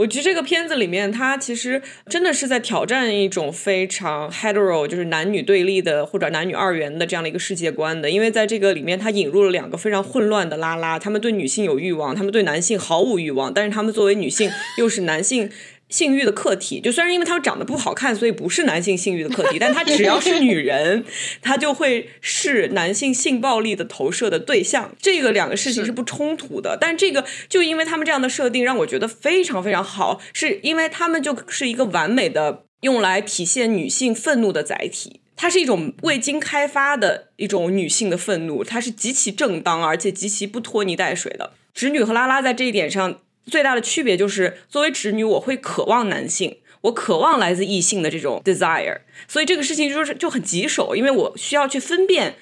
我觉得这个片子里面，它其实真的是在挑战一种非常 hetero，就是男女对立的或者男女二元的这样的一个世界观的。因为在这个里面，它引入了两个非常混乱的拉拉，他们对女性有欲望，他们对男性毫无欲望，但是他们作为女性又是男性。性欲的课题，就虽然因为他们长得不好看，所以不是男性性欲的课题，但他只要是女人，他就会是男性性暴力的投射的对象。这个两个事情是不冲突的，但这个就因为他们这样的设定，让我觉得非常非常好，是因为他们就是一个完美的用来体现女性愤怒的载体。它是一种未经开发的一种女性的愤怒，它是极其正当而且极其不拖泥带水的。直女和拉拉在这一点上。最大的区别就是，作为直女，我会渴望男性，我渴望来自异性的这种 desire，所以这个事情就是就很棘手，因为我需要去分辨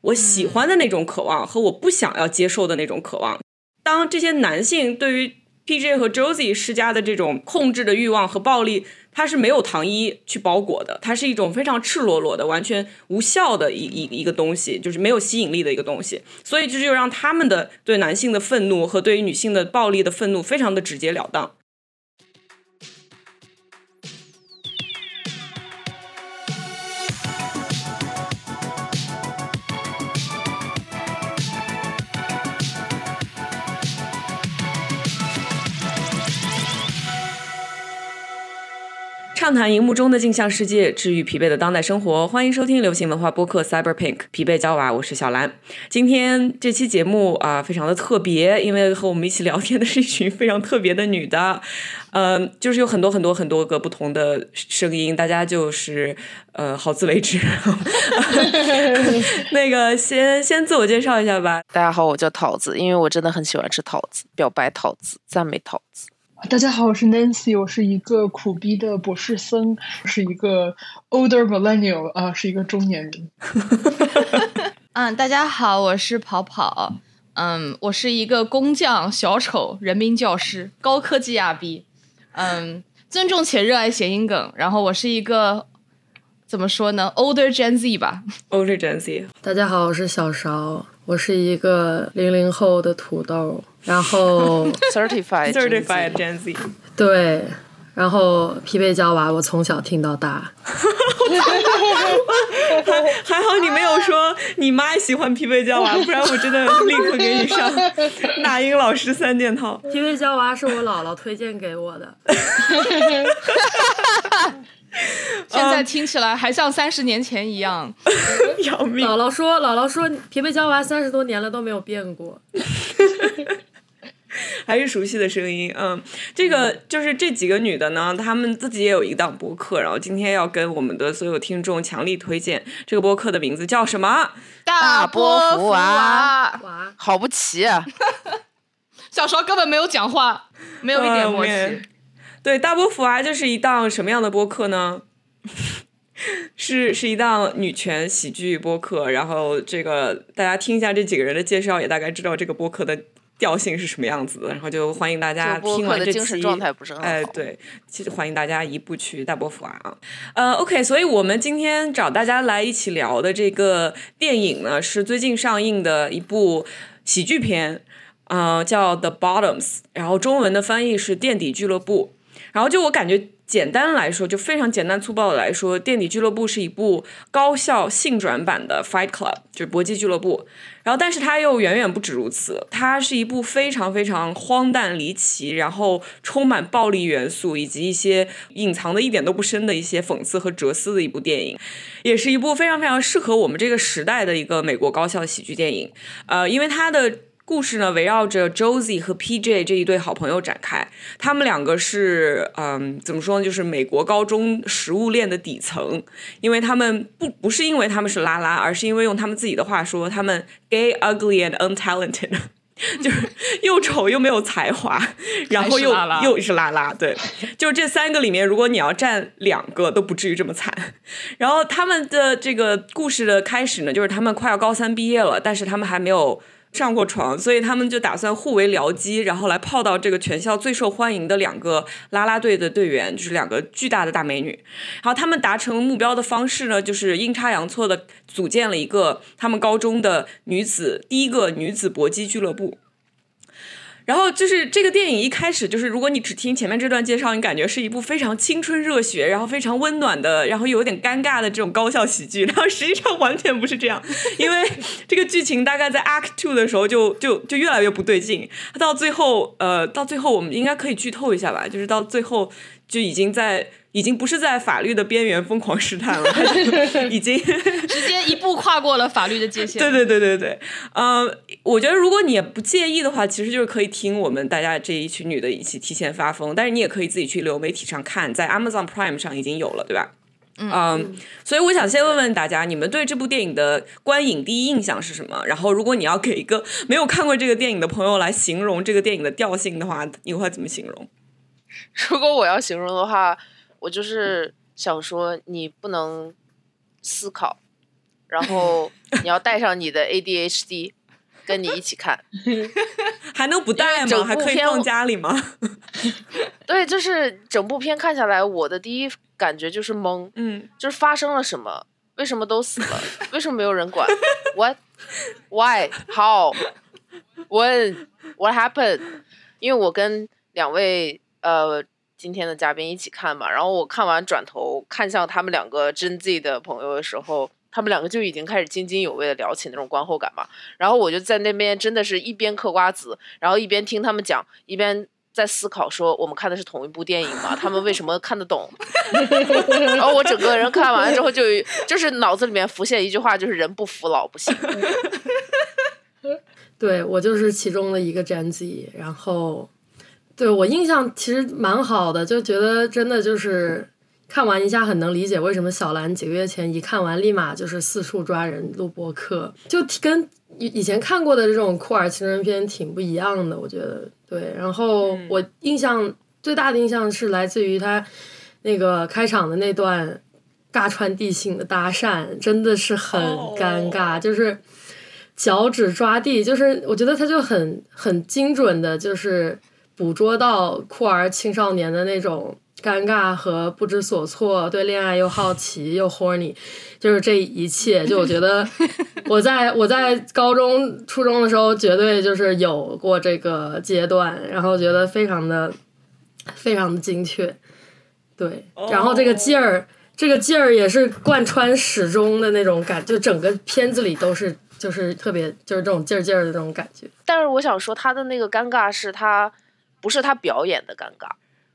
我喜欢的那种渴望和我不想要接受的那种渴望。当这些男性对于 PJ 和 Josie 施加的这种控制的欲望和暴力，它是没有糖衣去包裹的，它是一种非常赤裸裸的、完全无效的一一一个东西，就是没有吸引力的一个东西。所以这就让他们的对男性的愤怒和对于女性的暴力的愤怒非常的直截了当。畅谈荧幕中的镜像世界，治愈疲惫的当代生活。欢迎收听流行文化播客 Cyber Pink 疲惫娇娃，我是小兰。今天这期节目啊，非常的特别，因为和我们一起聊天的是一群非常特别的女的，嗯，就是有很多很多很多个不同的声音，大家就是呃，好自为之。那个先先自我介绍一下吧。大家好，我叫桃子，因为我真的很喜欢吃桃子，表白桃子，赞美桃子。大家好，我是 Nancy，我是一个苦逼的博士生，是一个 older millennial 啊，是一个中年人。嗯，大家好，我是跑跑，嗯，我是一个工匠小丑人民教师，高科技亚逼，嗯，尊重且热爱谐音梗，然后我是一个怎么说呢，older Gen Z 吧，older Gen Z。大家好，我是小勺，我是一个零零后的土豆。然后 certified certified Gen Z，对，然后疲惫娇娃，我从小听到大。还 还好你没有说你妈喜欢疲惫娇娃，不然我真的立刻给你上那英老师三件套。疲惫娇娃是我姥姥推荐给我的。现在听起来还像三十年前一样，要命！姥姥说，姥姥说，皮皮娇娃三十多年了都没有变过。还是熟悉的声音，嗯，这个就是这几个女的呢，她们自己也有一档播客，然后今天要跟我们的所有听众强力推荐这个播客的名字叫什么？大波福娃，好不齐啊！小时候根本没有讲话，没有一点默契。对，大波福娃就是一档什么样的播客呢？是是一档女权喜剧播客，然后这个大家听一下这几个人的介绍，也大概知道这个播客的。调性是什么样子的？然后就欢迎大家听完这期，哎，对，其实欢迎大家一步去大波福啊。呃，OK，所以我们今天找大家来一起聊的这个电影呢，是最近上映的一部喜剧片，呃，叫《The Bottoms》，然后中文的翻译是《垫底俱乐部》。然后就我感觉。简单来说，就非常简单粗暴的来说，《垫底俱乐部》是一部高效性转版的《Fight Club》，就是搏击俱乐部。然后，但是它又远远不止如此，它是一部非常非常荒诞离奇，然后充满暴力元素以及一些隐藏的一点都不深的一些讽刺和哲思的一部电影，也是一部非常非常适合我们这个时代的一个美国高校喜剧电影。呃，因为它的。故事呢，围绕着 Josie 和 PJ 这一对好朋友展开。他们两个是，嗯，怎么说呢？就是美国高中食物链的底层。因为他们不不是因为他们是拉拉，而是因为用他们自己的话说，他们 gay, ugly and untalented，就是 又丑又没有才华，然后又又是拉拉。对，就是这三个里面，如果你要占两个，都不至于这么惨。然后他们的这个故事的开始呢，就是他们快要高三毕业了，但是他们还没有。上过床，所以他们就打算互为僚机，然后来泡到这个全校最受欢迎的两个啦啦队的队员，就是两个巨大的大美女。然后他们达成目标的方式呢，就是阴差阳错的组建了一个他们高中的女子第一个女子搏击俱乐部。然后就是这个电影一开始就是，如果你只听前面这段介绍，你感觉是一部非常青春热血，然后非常温暖的，然后有点尴尬的这种高校喜剧。然后实际上完全不是这样，因为这个剧情大概在 Act Two 的时候就就就越来越不对劲。到最后，呃，到最后我们应该可以剧透一下吧，就是到最后就已经在。已经不是在法律的边缘疯狂试探了，已经 直接一步跨过了法律的界限。对对对对对，呃，我觉得如果你也不介意的话，其实就是可以听我们大家这一群女的一起提前发疯，但是你也可以自己去流媒体上看，在 Amazon Prime 上已经有了，对吧？嗯，所以我想先问问大家，你们对这部电影的观影第一印象是什么？然后，如果你要给一个没有看过这个电影的朋友来形容这个电影的调性的话，你会怎么形容？如果我要形容的话。我就是想说，你不能思考，然后 你要带上你的 ADHD，跟你一起看，还能不带吗？还可以放家里吗？对，就是整部片看下来，我的第一感觉就是懵，嗯，就是发生了什么？为什么都死了？为什么没有人管？What? Why? How? When? What happened? 因为我跟两位呃。今天的嘉宾一起看嘛，然后我看完转头看向他们两个真 Z 的朋友的时候，他们两个就已经开始津津有味的聊起那种观后感嘛。然后我就在那边真的是一边嗑瓜子，然后一边听他们讲，一边在思考说我们看的是同一部电影吗？他们为什么看得懂？然后我整个人看完之后就就是脑子里面浮现一句话，就是人不服老不行。对我就是其中的一个真 Z，然后。对我印象其实蛮好的，就觉得真的就是看完一下很能理解为什么小兰几个月前一看完立马就是四处抓人录播课，就跟以以前看过的这种酷儿青春片挺不一样的，我觉得对。然后我印象最大的印象是来自于他那个开场的那段尬穿地性的搭讪，真的是很尴尬，就是脚趾抓地，就是我觉得他就很很精准的，就是。捕捉到酷儿青少年的那种尴尬和不知所措，对恋爱又好奇又 horny，就是这一切。就我觉得，我在我在高中、初中的时候，绝对就是有过这个阶段，然后觉得非常的、非常的精确。对，然后这个劲儿，这个劲儿也是贯穿始终的那种感，就整个片子里都是，就是特别就是这种劲儿劲儿的那种感觉。但是我想说，他的那个尴尬是他。不是他表演的尴尬，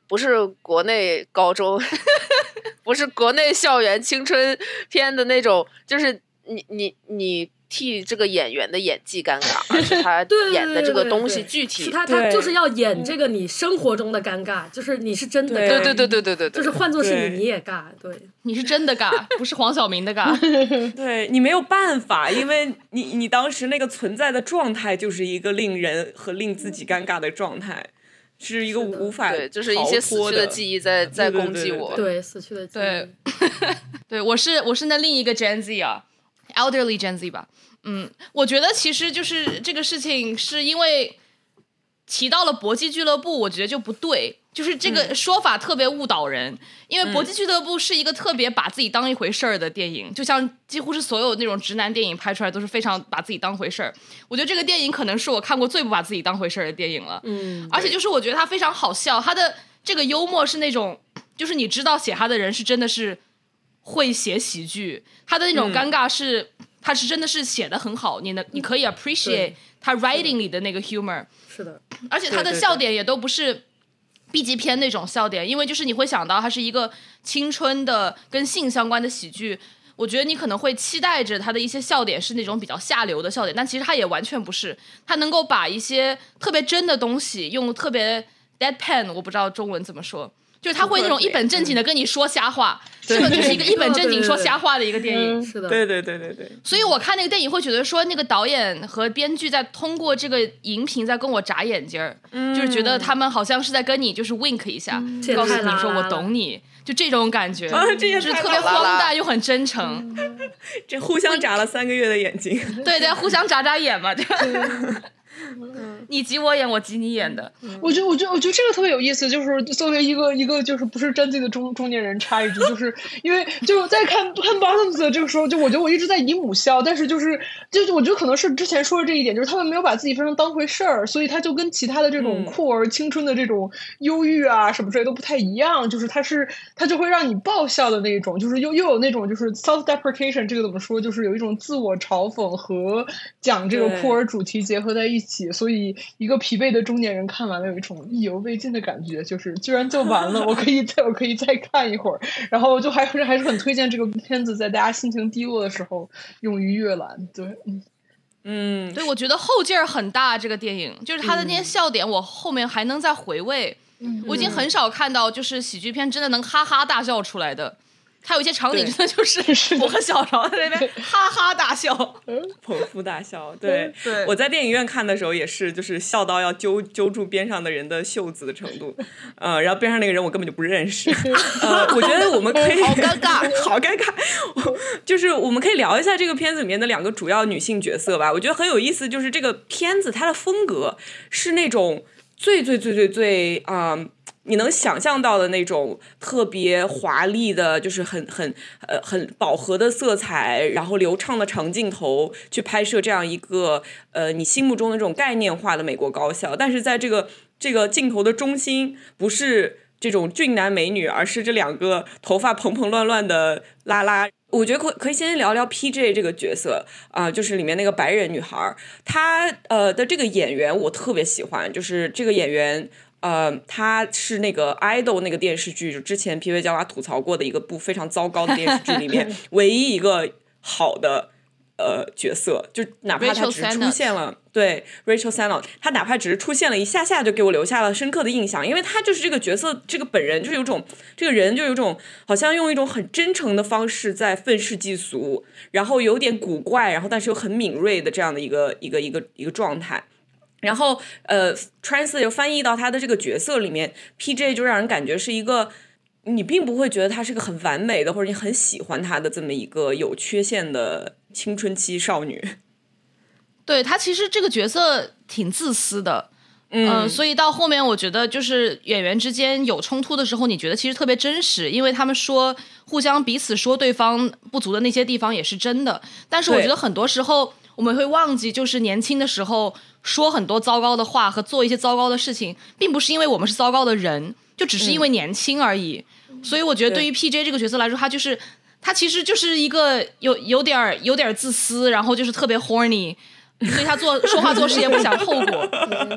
不是国内高中，不是国内校园青春片的那种，就是你你你替这个演员的演技尴尬，而是他 演的这个东西具体，他他就是要演这个你生活中的尴尬，就是你是真的，对对对对对对，就是换作是你你也尬，对，你是真的尬，不是黄晓明的尬，对你没有办法，因为你你当时那个存在的状态就是一个令人和令自己尴尬的状态。是一个无法对，就是一些死去的记忆在在攻击我。对，死去的记忆。对，对我是我是那另一个 Gen Z 啊，elderly Gen Z 吧。嗯，我觉得其实就是这个事情是因为提到了搏击俱乐部，我觉得就不对。就是这个说法特别误导人，因为《搏击俱乐部》是一个特别把自己当一回事儿的电影，就像几乎是所有那种直男电影拍出来都是非常把自己当回事儿。我觉得这个电影可能是我看过最不把自己当回事儿的电影了。嗯，而且就是我觉得它非常好笑，它的这个幽默是那种，就是你知道写他的人是真的是会写喜剧，他的那种尴尬是他是真的是写的很好，你能你可以 appreciate 他 writing 里的那个 humor。是的，而且他的笑点也都不是。B 级片那种笑点，因为就是你会想到它是一个青春的跟性相关的喜剧，我觉得你可能会期待着它的一些笑点是那种比较下流的笑点，但其实它也完全不是，它能够把一些特别真的东西用特别 deadpan，我不知道中文怎么说。就是他会那种一本正经的跟你说瞎话，这个就是一个一本正经说瞎话的一个电影。是的，对对对对对。所以我看那个电影会觉得说，那个导演和编剧在通过这个荧屏在跟我眨眼睛儿，就是觉得他们好像是在跟你就是 wink 一下，告诉你说我懂你，就这种感觉，就是特别荒诞又很真诚。这互相眨了三个月的眼睛。对对，互相眨眨眼嘛，对。你挤我眼，我挤你眼的。我觉得，我觉得，我觉得这个特别有意思。就是作为一个一个就是不是真正的中中年人，插一句，就是 因为就在看看 Bottoms 的这个时候，就我觉得我一直在以母笑，但是就是就是我觉得可能是之前说的这一点，就是他们没有把自己非常当回事儿，所以他就跟其他的这种酷儿青春的这种忧郁啊什么之类都不太一样。就是他是他就会让你爆笑的那种，就是又又有那种就是 self deprecation，这个怎么说？就是有一种自我嘲讽和讲这个酷儿主题结合在一起，所以一个疲惫的中年人看完了有一种意犹未尽的感觉，就是居然就完了，我可以再我可以再看一会儿，然后就还是还是很推荐这个片子，在大家心情低落的时候用于阅览。对，嗯嗯，对，我觉得后劲儿很大。这个电影就是他的那些笑点，我后面还能再回味。我已经很少看到就是喜剧片真的能哈哈大笑出来的。他有一些场景真的就是我和小朝在那边哈哈大笑，捧腹大笑。对，对，我在电影院看的时候也是，就是笑到要揪揪住边上的人的袖子的程度。呃，然后边上那个人我根本就不认识。呃，我觉得我们可以 好尴尬，好尴尬。就是我们可以聊一下这个片子里面的两个主要女性角色吧。我觉得很有意思，就是这个片子它的风格是那种最最最最最啊。你能想象到的那种特别华丽的，就是很很呃很饱和的色彩，然后流畅的长镜头去拍摄这样一个呃你心目中的这种概念化的美国高校，但是在这个这个镜头的中心不是这种俊男美女，而是这两个头发蓬蓬乱乱的拉拉。我觉得可可以先聊聊 P.J 这个角色啊，就是里面那个白人女孩，她呃的这个演员我特别喜欢，就是这个演员。呃，他是那个《idol》那个电视剧，就之前 P V 教娃吐槽过的一个部非常糟糕的电视剧里面，唯一一个好的呃角色，就哪怕他只是出现了，对 Rachel Sennott，他哪怕只是出现了一下下，就给我留下了深刻的印象，因为他就是这个角色，这个本人就是有种，这个人就有种好像用一种很真诚的方式在愤世嫉俗，然后有点古怪，然后但是又很敏锐的这样的一个一个一个一个状态。然后，呃，trans 又翻译到他的这个角色里面，P.J. 就让人感觉是一个，你并不会觉得他是个很完美的，或者你很喜欢他的这么一个有缺陷的青春期少女。对他其实这个角色挺自私的，嗯，所以到后面我觉得就是演员之间有冲突的时候，你觉得其实特别真实，因为他们说互相彼此说对方不足的那些地方也是真的，但是我觉得很多时候。我们会忘记，就是年轻的时候说很多糟糕的话和做一些糟糕的事情，并不是因为我们是糟糕的人，就只是因为年轻而已。所以我觉得，对于 P.J. 这个角色来说，他就是他其实就是一个有有点儿有点自私，然后就是特别 horny，所以他做说话做事也不想后果。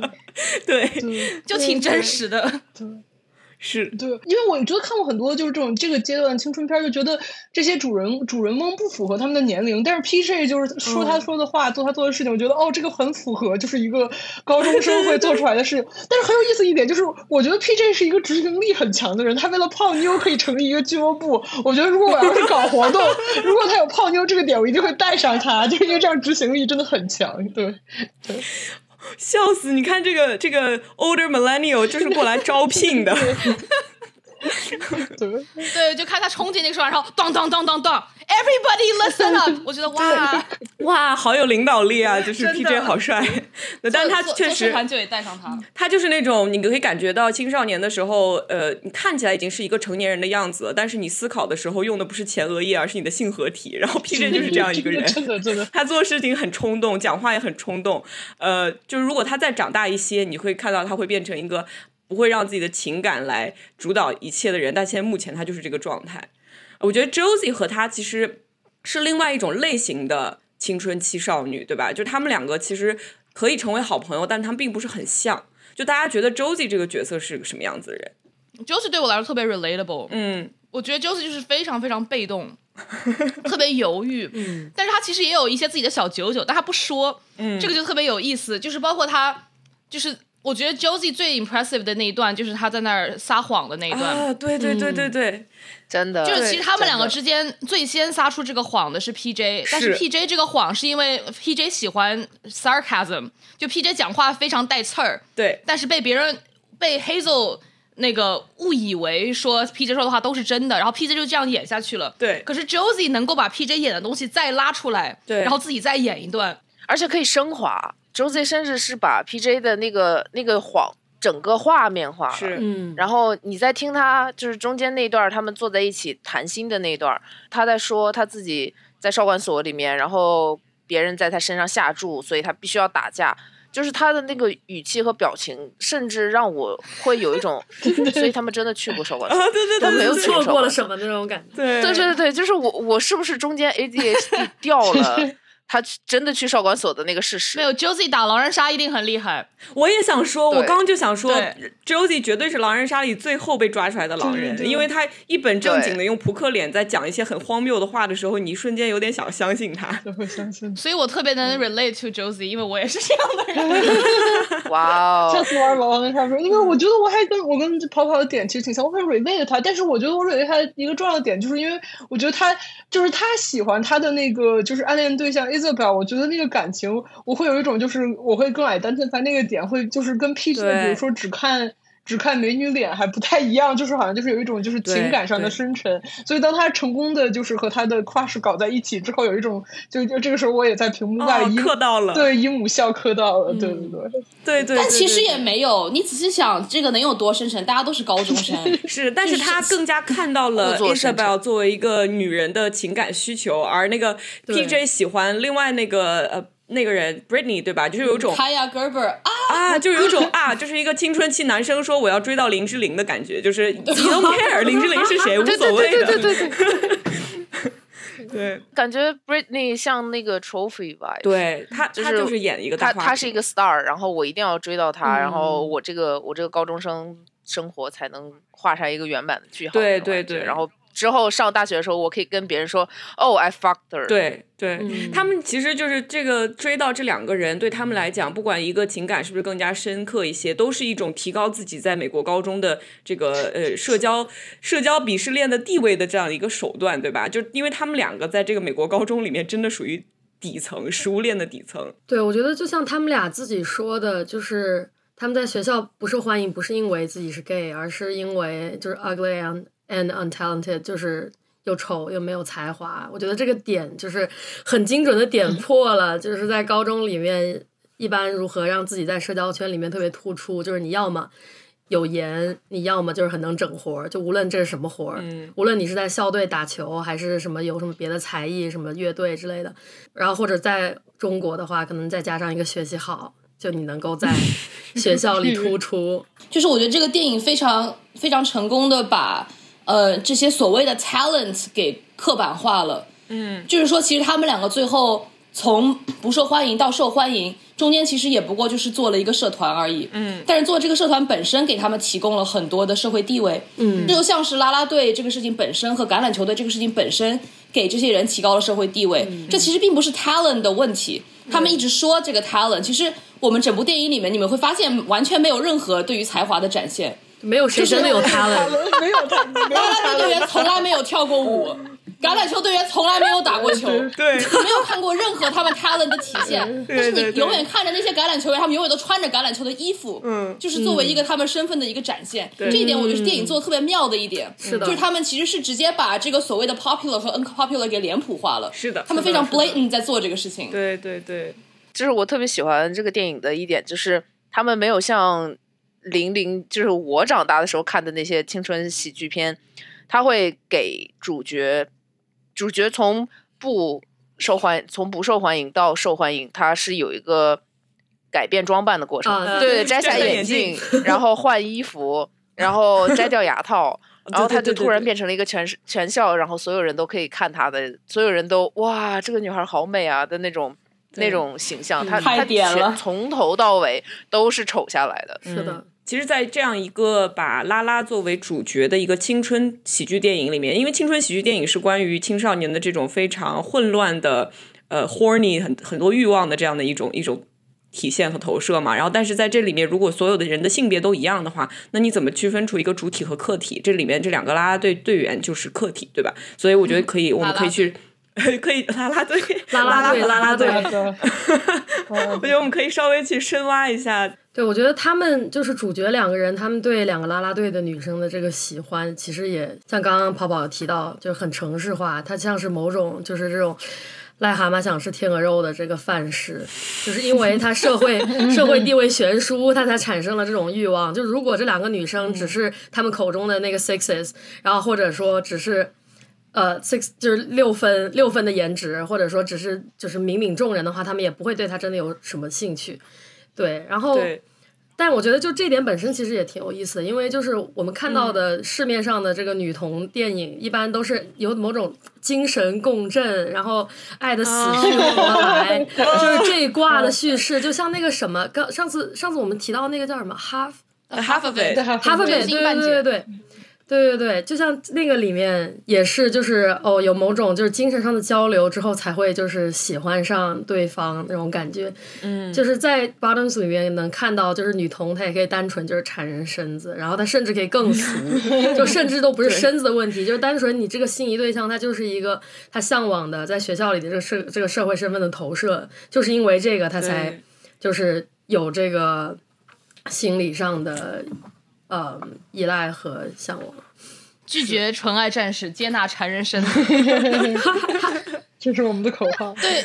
对，就挺真实的。是对，因为我觉得看过很多就是这种这个阶段的青春片，就觉得这些主人主人翁不符合他们的年龄，但是 P.J. 就是说他说的话，做他做的事情，我觉得哦，这个很符合，就是一个高中生会做出来的事情。但是很有意思一点就是，我觉得 P.J. 是一个执行力很强的人，他为了泡妞可以成立一个俱乐部。我觉得如果我要是搞活动，如果他有泡妞这个点，我一定会带上他，就因为这样执行力真的很强。对，对。笑死！你看这个这个 older millennial 就是过来招聘的。对，就看他冲进那个说，然后当当当当当，everybody listen up！我觉得哇哇，好有领导力啊！就是 P J 好帅，但是他确实就也带上他。他就是那种你可以感觉到青少年的时候，呃，你看起来已经是一个成年人的样子，但是你思考的时候用的不是前额叶，而是你的性合体。然后 P J 就是这样一个人，真的真的，他做事情很冲动，讲话也很冲动。呃，就是如果他再长大一些，你会看到他会变成一个。不会让自己的情感来主导一切的人，但现在目前他就是这个状态。我觉得 Josie 和他其实是另外一种类型的青春期少女，对吧？就他们两个其实可以成为好朋友，但他们并不是很像。就大家觉得 Josie 这个角色是个什么样子的人？Josie 对我来说特别 relatable。嗯，我觉得 Josie 就是非常非常被动，特别犹豫。嗯，但是他其实也有一些自己的小九九，但他不说。嗯，这个就特别有意思，就是包括他，就是。我觉得 Josie 最 impressive 的那一段就是他在那儿撒谎的那一段。啊，对对对对对，真的。就是其实他们两个之间最先撒出这个谎的是 PJ，但是 PJ 这个谎是因为 PJ 喜欢 sarcasm，就 PJ 讲话非常带刺儿。对。但是被别人被 Hazel 那个误以为说 PJ 说的话都是真的，然后 PJ 就这样演下去了。对。可是 Josie 能够把 PJ 演的东西再拉出来，对，然后自己再演一段，而且可以升华。周 Z 甚至是把 PJ 的那个那个谎整个画面化了，是，嗯，然后你在听他就是中间那段他们坐在一起谈心的那段，他在说他自己在少管所里面，然后别人在他身上下注，所以他必须要打架。就是他的那个语气和表情，甚至让我会有一种，所以他们真的去过少管所，对对他没有去错过了什么那种感觉。对对对对对，就是我我是不是中间 ADHD 掉了？他真的去少管所的那个事实没有 Josie 打狼人杀一定很厉害。我也想说，我刚刚就想说，Josie 绝对是狼人杀里最后被抓出来的狼人，因为他一本正经的用扑克脸在讲一些很荒谬的话的时候，你一瞬间有点想相信他。就会相信。所以我特别能 relate to Josie，因为我也是这样的人。哇哦，上次玩狼人杀的时候，因为我觉得我还跟我跟跑跑的点其实挺像，我很 relate 他，但是我觉得我 relate 他一个重要的点，就是因为我觉得他就是他喜欢他的那个就是暗恋对象 Isabel，我觉得那个感情我会有一种就是我会更 identify 那个点，会就是跟 P 对比如说只看。只看美女脸还不太一样，就是好像就是有一种就是情感上的深沉，所以当他成功的就是和他的 crush 搞在一起之后，有一种就就这个时候我也在屏幕外哦姨、磕到了，对姨母笑磕到了，对对 对。对。对，对但其实也没有，你仔细想，这个能有多深沉？大家都是高中生，是，但是他更加看到了 Isabel 作为一个女人的情感需求，而那个 PJ 喜欢另外那个呃那个人 Britney 对吧？就是有一种 Kaya Gerber 啊，啊，就有一种啊，就是一个青春期男生说我要追到林志玲的感觉，就是 you don't care 林志玲是谁无所谓的，对对对对，对感觉 Britney 像那个 trophy vibe。对他他就是演一个大他他是一个 star，然后我一定要追到他，然后我这个我这个高中生生活才能画上一个圆满的句号。对对对。然后之后上大学的时候，我可以跟别人说，哦，I fucked her。，对对、嗯他们其实就是这个追到这两个人，对他们来讲，不管一个情感是不是更加深刻一些，都是一种提高自己在美国高中的这个呃社交社交鄙视链的地位的这样一个手段，对吧？就因为他们两个在这个美国高中里面真的属于底层食物链的底层，对，我觉得就像他们俩自己说的，就是他们在学校不受欢迎，不是因为自己是 gay，而是因为就是 ugly and and untalented，就是又丑又没有才华。我觉得这个点就是很精准的点破了，就是在高中里面一般如何让自己在社交圈里面特别突出，就是你要么。有颜，你要么就是很能整活儿，就无论这是什么活儿，无论你是在校队打球，还是什么有什么别的才艺，什么乐队之类的，然后或者在中国的话，可能再加上一个学习好，就你能够在 学校里突出。就是我觉得这个电影非常非常成功的把呃这些所谓的 talent 给刻板化了。嗯，就是说，其实他们两个最后从不受欢迎到受欢迎，中间其实也不过就是做了一个社团而已。嗯，但是做这个社团本身给他们提供了很多的社会地位。嗯，这就像是啦啦队这个事情本身和橄榄球队这个事情本身给这些人提高了社会地位。这其实并不是 talent 的问题。他们一直说这个 talent，其实我们整部电影里面你们会发现完全没有任何对于才华的展现。没有谁真的有 talent，没有他，没有啦啦他队队员从来没有跳过舞，橄榄球队员从来没有打过球，对没有看过任何他们 talent 的体现。但是你永远看着那些橄榄球员，他们永远都穿着橄榄球的衣服，嗯，就是作为一个他们身份的一个展现。这一点我觉得是电影做的特别妙的一点，是的就是他们其实是直接把这个所谓的 popular 和 unpopular 给脸谱化了。是的他们非常 blatant 在做这个事情。对对对，就是我特别喜欢这个电影的一点，就是他们没有像零零，就是我长大的时候看的那些青春喜剧片，他会给主角主角从不受欢从不受欢迎到受欢迎，他是有一个改变装扮的过程。啊对，摘下眼眼镜镜，然后换衣服，然后摘掉牙套。然后对他就突然变成了一个全是全校，然后所有人都可以看他的，所有人都哇，这个女孩好美啊的那种那种形象。他太他全点从头到尾都是丑下来的。是的，其实，在这样一个把拉拉作为主角的一个青春喜剧电影里面，因为青春喜剧电影是关于青少年的这种非常混乱的、呃 horny 很很多欲望的这样的一种一种体现和投射嘛。然后，但是在这里面，如果所有的人的性别都一样的话，那你怎么区分出一个主体和客体？这里面这两个拉拉队队员就是客体，对吧？所以我觉得可以，我们可以去。可以拉拉队，拉拉队啦啦啦队。我觉得我们可以稍微去深挖一下对，我觉得他们就是主角两个人，他们对两个啦啦队的女生的这个喜欢，其实也像刚刚跑跑提到，就是很城市化，它像是某种就是这种癞蛤蟆想吃天鹅肉的这个范式，就是因为他社会 社会地位悬殊，他才产生了这种欲望。就如果这两个女生只是他们口中的那个 sixes，然后或者说只是呃 six 就是六分六分的颜值，或者说只是就是敏敏众人的话，他们也不会对他真的有什么兴趣。对，然后。但我觉得就这点本身其实也挺有意思的，因为就是我们看到的市面上的这个女童电影，一般都是有某种精神共振，然后爱的死去活来，就是这一挂的叙事，就像那个什么，刚上次上次我们提到那个叫什么 half half of it，对对对对。对对对，就像那个里面也是，就是哦，有某种就是精神上的交流之后，才会就是喜欢上对方那种感觉。嗯，就是在 Bottoms 里面能看到，就是女同她也可以单纯就是缠人身子，然后她甚至可以更俗，就甚至都不是身子的问题，就是单纯你这个心仪对象他就是一个他向往的在学校里的这个社这个社会身份的投射，就是因为这个他才就是有这个心理上的。呃，依赖和向往，拒绝纯爱战士，接纳缠人身，这是我们的口号。对，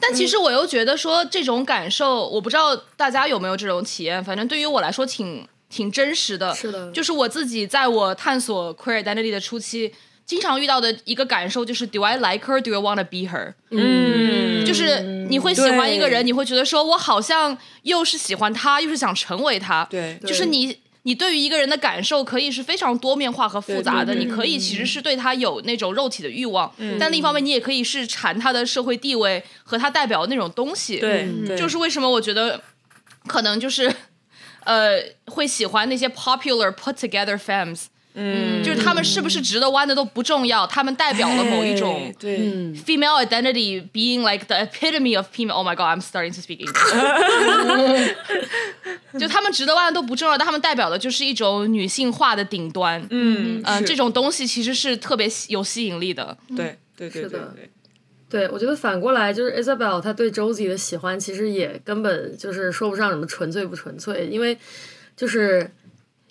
但其实我又觉得说这种感受，我不知道大家有没有这种体验，反正对于我来说挺挺真实的。是的，就是我自己在我探索 queer identity 的初期，经常遇到的一个感受就是 Do I like her? Do I want to be her? 嗯，就是你会喜欢一个人，你会觉得说我好像又是喜欢他，又是想成为他。对，就是你。你对于一个人的感受可以是非常多面化和复杂的，你可以其实是对他有那种肉体的欲望，但另一方面你也可以是馋他的社会地位和他代表的那种东西。对，就是为什么我觉得可能就是，呃，会喜欢那些 popular put together femmes。嗯，就是他们是不是直的弯的都不重要，他们代表了某一种对 female identity being like the epitome of female. Oh my god, I'm starting to speak English. 就他们直的弯的都不重要，但他们代表的就是一种女性化的顶端。嗯嗯，这种东西其实是特别有吸引力的。对对对对对，对我觉得反过来就是 Isabel 她对 Josie 的喜欢，其实也根本就是说不上什么纯粹不纯粹，因为就是。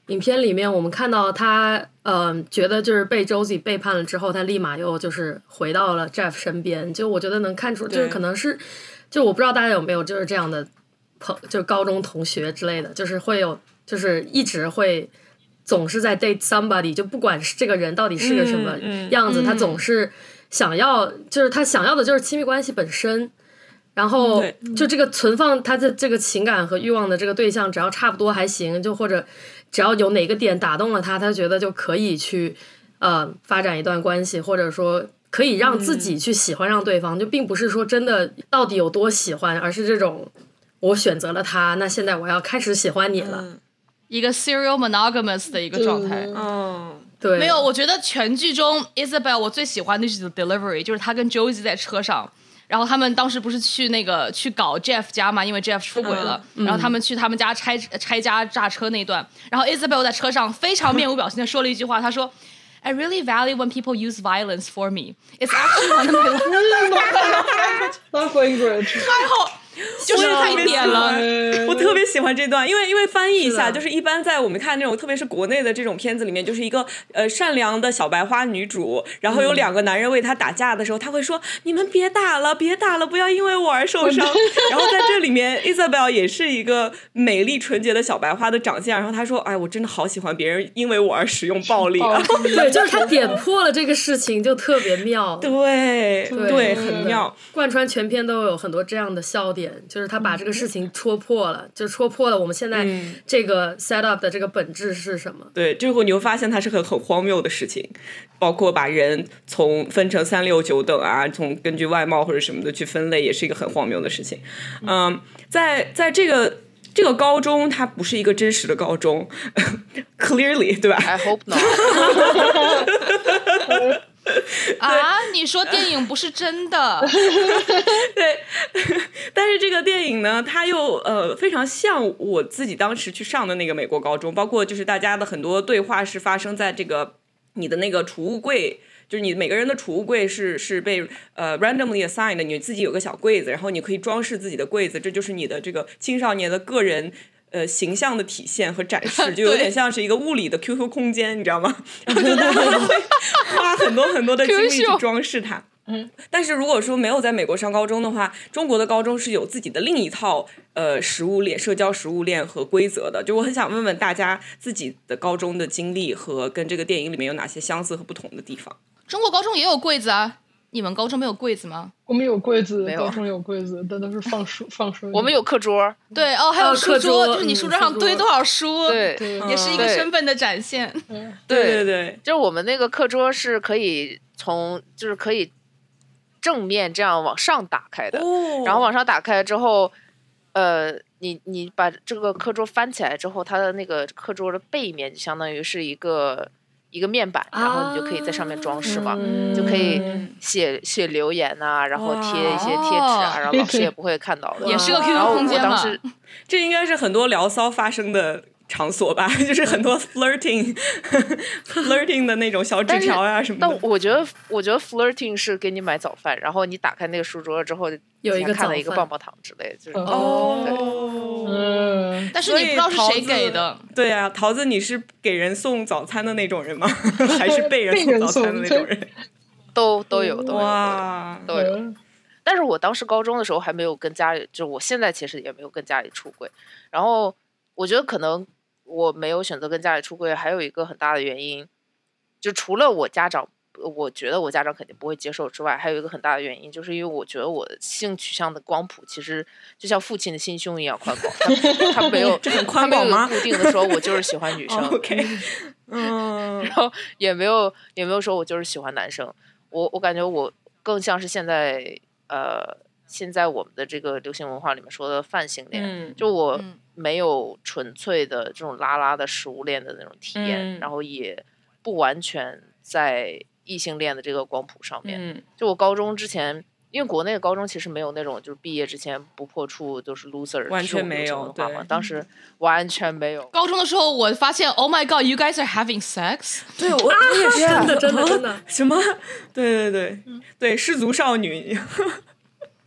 影片里面，我们看到他，嗯，觉得就是被 Josie 背叛了之后，他立马又就是回到了 Jeff 身边。就我觉得能看出，就是可能是，就我不知道大家有没有就是这样的朋，就高中同学之类的，就是会有，就是一直会总是在 date somebody，就不管是这个人到底是个什么样子，他总是想要，就是他想要的就是亲密关系本身。然后就这个存放他的这个情感和欲望的这个对象，只要差不多还行，就或者。只要有哪个点打动了他，他觉得就可以去，呃，发展一段关系，或者说可以让自己去喜欢上对方，就并不是说真的到底有多喜欢，而是这种我选择了他，那现在我要开始喜欢你了，一个 serial monogamous 的一个状态。嗯，对，没有，我觉得全剧中 Isabel 我最喜欢的是 delivery，就是他跟 Josie 在车上。然后他们当时不是去那个去搞 Jeff 家嘛，因为 Jeff 出轨了。然后他们去他们家拆拆家炸车那段，然后 Isabel 在车上非常面无表情的说了一句话，他说：“I really value when people use violence for me. It's actually one of my language。”太好。就是太点了，我特别喜欢这段，因为因为翻译一下，就是一般在我们看那种，特别是国内的这种片子里面，就是一个呃善良的小白花女主，然后有两个男人为她打架的时候，她会说：“你们别打了，别打了，不要因为我而受伤。”然后在这里面，Isabel 也是一个美丽纯洁的小白花的长相，然后她说：“哎，我真的好喜欢别人因为我而使用暴力。”对，就是她点破了这个事情，就特别妙。对对，很妙，贯穿全片都有很多这样的笑点。就是他把这个事情戳破了，就戳破了我们现在这个 set up 的这个本质是什么？对，最后你会发现它是很很荒谬的事情，包括把人从分成三六九等啊，从根据外貌或者什么的去分类，也是一个很荒谬的事情。嗯，在在这个这个高中，它不是一个真实的高中，clearly 对吧？I hope not。啊！你说电影不是真的？对，但是这个电影呢，它又呃非常像我自己当时去上的那个美国高中，包括就是大家的很多对话是发生在这个你的那个储物柜，就是你每个人的储物柜是是被呃 randomly assigned，你自己有个小柜子，然后你可以装饰自己的柜子，这就是你的这个青少年的个人。呃，形象的体现和展示，就有点像是一个物理的 QQ 空间，你知道吗？然后就大家会 花很多很多的精力去装饰它。嗯，但是如果说没有在美国上高中的话，中国的高中是有自己的另一套呃食物链、社交食物链和规则的。就我很想问问大家自己的高中的经历和跟这个电影里面有哪些相似和不同的地方？中国高中也有柜子啊，你们高中没有柜子吗？我们有柜子，没有。高中有柜子，但都是放书 放书。我们有课桌，对哦，还有呃书桌，课桌就是你嗯书桌上堆多少书，对，对。也是一个对身份的展现。对。对。对，就是我们那个课桌是可以从就是可以正面这样往上打开的，哦。然后往上打开之后，呃，你你把这个课桌翻起来之后，它的那个课桌的背面就相当于是一个一个面板，然后你就可以在上面装饰嘛，嗯就可以写写留言呐、然后贴一些贴纸啊，然后老师也不会看到的。也是个哇 QQ 然后空间嘛。我当时这应该是很多聊骚发生的场所吧，就是很多 flirting flirting 的那种小纸条呀、什么但的。我觉得，我觉得 flirting 是给你买早饭，然后你打开那个书桌之后，有一个看了一个棒棒糖之类的，就是哦，嗯，但是你不知道是谁给的，对啊，桃子，你是给人送早餐的那种人吗？还是被人送早餐的那种人？都都有都有。哇，都有。嗯但是我当时高中的时候还没有跟家里，就我现在其实也没有跟家里出轨。然后我觉得可能我没有选择跟家里出柜，还有一个很大的原因，就除了我家长，我觉得我家长肯定不会接受之外，还有一个很大的原因，就是因为我觉得我的性取向的光谱其实就像父亲的心胸一样宽广，他他没有 这很他没有宽广吗固定的说我就是喜欢女生。哦 OK，嗯 然后也没有也没有说我就是喜欢男生，我我感觉我更像是现在呃现在我们的这个流行文化里面说的泛性恋，嗯就我嗯没有纯粹的这种拉拉的食物链的那种体验，嗯然后也不完全在异性恋的这个光谱上面。嗯就我高中之前。因为国内的高中其实没有那种，就是毕业之前不破处就是 loser，完全没有文化嘛。当时完全没有，高中的时候我发现，Oh my God，you guys are having sex。对我我也是真的真的真的啊什么？对对对对，失足少女，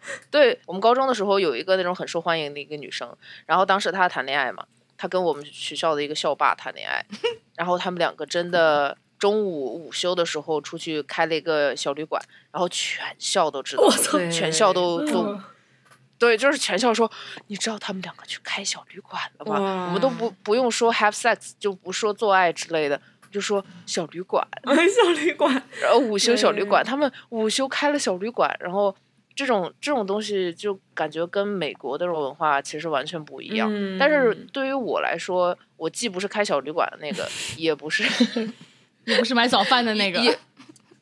对我们高中的时候有一个那种很受欢迎的一个女生，然后当时她谈恋爱嘛，她跟我们学校的一个校霸谈恋爱，然后他们两个真的中午午休的时候出去开了一个小旅馆，然后全校都知道全校都都嗯对，就是全校说，你知道他们两个去开小旅馆了吗？我们都不不用说 have sex，就不说做爱之类的，就说小旅馆，小旅馆，然后午休小旅馆，他们午休开了小旅馆，然后这种这种东西就感觉跟美国的这种文化其实完全不一样。但是嗯。对于我来说，我既不是开小旅馆的那个，也不是 也不是买早饭的那个，也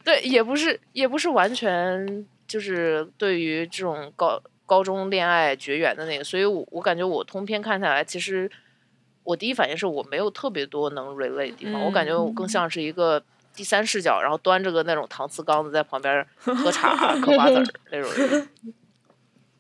对，也不是也不是完全就是对于这种高高中恋爱绝缘的那个，所以我我感觉我通篇看下来，其实我第一反应是我没有特别多能 relate 的地方，我感觉我更像是一个第三视角，然后端着个那种搪瓷缸子在旁边喝茶 嗑瓜子儿那种人。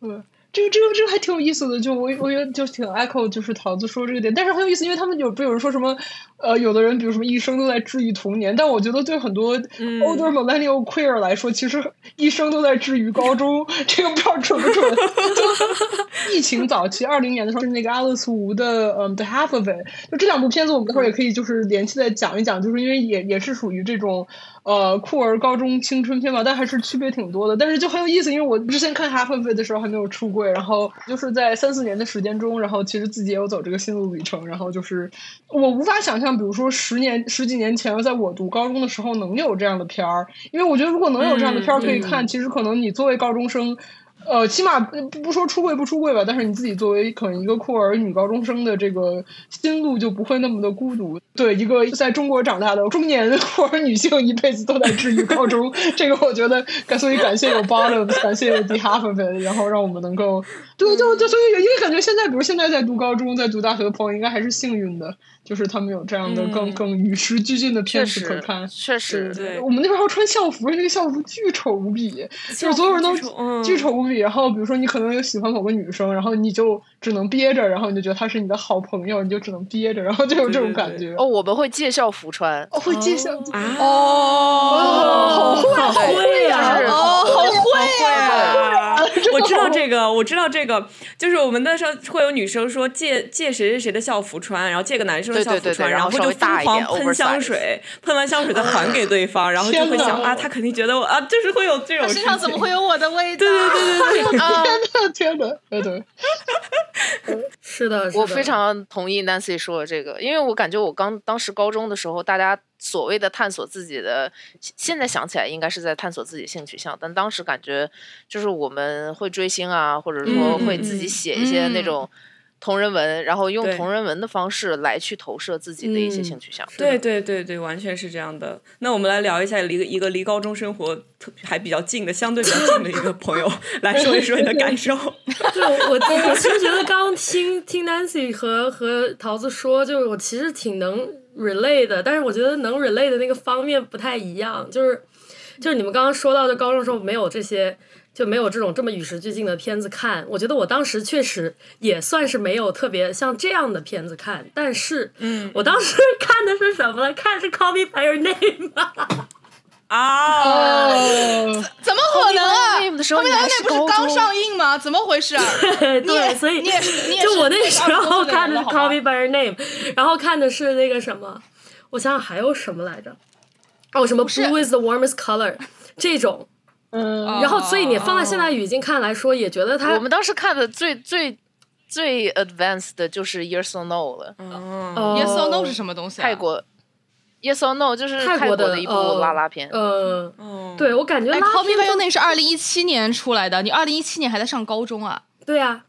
对，这个这个这个还挺有意思的，就我我觉得就挺 echo 就是桃子说这个点，但是很有意思，因为他们有不有人说什么，呃，有的人比如什么一生都在治愈童年，但我觉得对很多嗯 older millennial queer 来说，其实一生都在治愈高中，这个不知道准不准。就 疫情早期二零年的时候是那个 Alice Wu 的嗯 The Half of It，就这两部片子我们待会儿也可以就是联系再讲一讲，就是因为也也是属于这种呃酷儿高中青春片吧，但还是区别挺多的，但是就很有意思，因为我之前看 Half of It 的时候还没有出柜，然后就是在三四年的时间中，然后其实自己也有走这个心路历程，然后就是我无法想象，比如说十年十几年前，在我读高中的时候能有这样的片儿，因为我觉得如果能有这样的片儿可以看，其实可能你作为高中生。呃，起码不不说出柜不出柜吧，但是你自己作为可能一个酷儿女高中生的这个心路就不会那么的孤独。对，一个在中国长大的中年酷儿女性，一辈子都在治愈高中，这个我觉得感，所以感谢有 bottom，感谢有 The Half of It，然后让我们能够，对，就就所以因为感觉现在，比如现在在读高中、在读大学的朋友，应该还是幸运的，就是他们有这样的更、嗯更与时俱进的片子可看。，确实，对我们那边还要穿校服，那个校服巨丑无比，就是所有人都巨丑无比。然后比如说你可能有喜欢某个女生，然后你就只能憋着，然后你就觉得她是你的好朋友，你就只能憋着，然后就有这种感觉。哦，我们会借校服穿。哦，会介绍啊，哦，好会好会呀哦，好会会啊！我知道这个，我知道这个，就是我们那时候会有女生说借借谁谁谁的校服穿，然后借个男生的校服穿，然后就疯狂喷香水，喷完香水再还给对方，然后就会想啊，他肯定觉得我啊，就是会有这种身上怎么会有我的味道？对对对对对，天哪天哪，对，是的，我非常同意 Nancy 说的这个，因为我感觉我刚当时高中的时候，大家。所谓的探索自己的，现在想起来应该是在探索自己性取向，但当时感觉就是我们会追星啊，或者说会自己写一些那种同人文，然后用同人文的方式来去投射自己的一些性取向。对对对对，完全是这样的。那我们来聊一下离一个离高中生活特还比较近的，相对比较近的一个朋友，来说一说你的感受。对，我我其实觉得刚听听 Nancy 和和桃子说，就是我其实挺能。Relate 的，但是我觉得能 relate 的那个方面不太一样，就是，就是你们刚刚说到，就高中时候没有这些，就没有这种这么与时俱进的片子看。我觉得我当时确实也算是没有特别像这样的片子看，但是，嗯，我当时 看的是什么呢？看是 Call Me by Your Name。啊！怎么可能啊？后面的那不是刚上映吗？怎么回事啊？对，所以你也是，你也是。就我那时候看的是《Call Me by Your Name》，然后看的是那个什么，我想想还有什么来着？哦，什么《Blue Is the Warmest Color》这种。嗯。然后，所以你放在现在语境看来说，也觉得它。我们当时看的最最最 advanced 的就是《Yes or No》了。哦。Yes or No 是什么东西？泰国。Yes or No 就是泰国的一部拉拉片。嗯，对我感觉。Call Me by Your Name 是二零一七年出来的，你二零一七年还在上高中啊？对啊，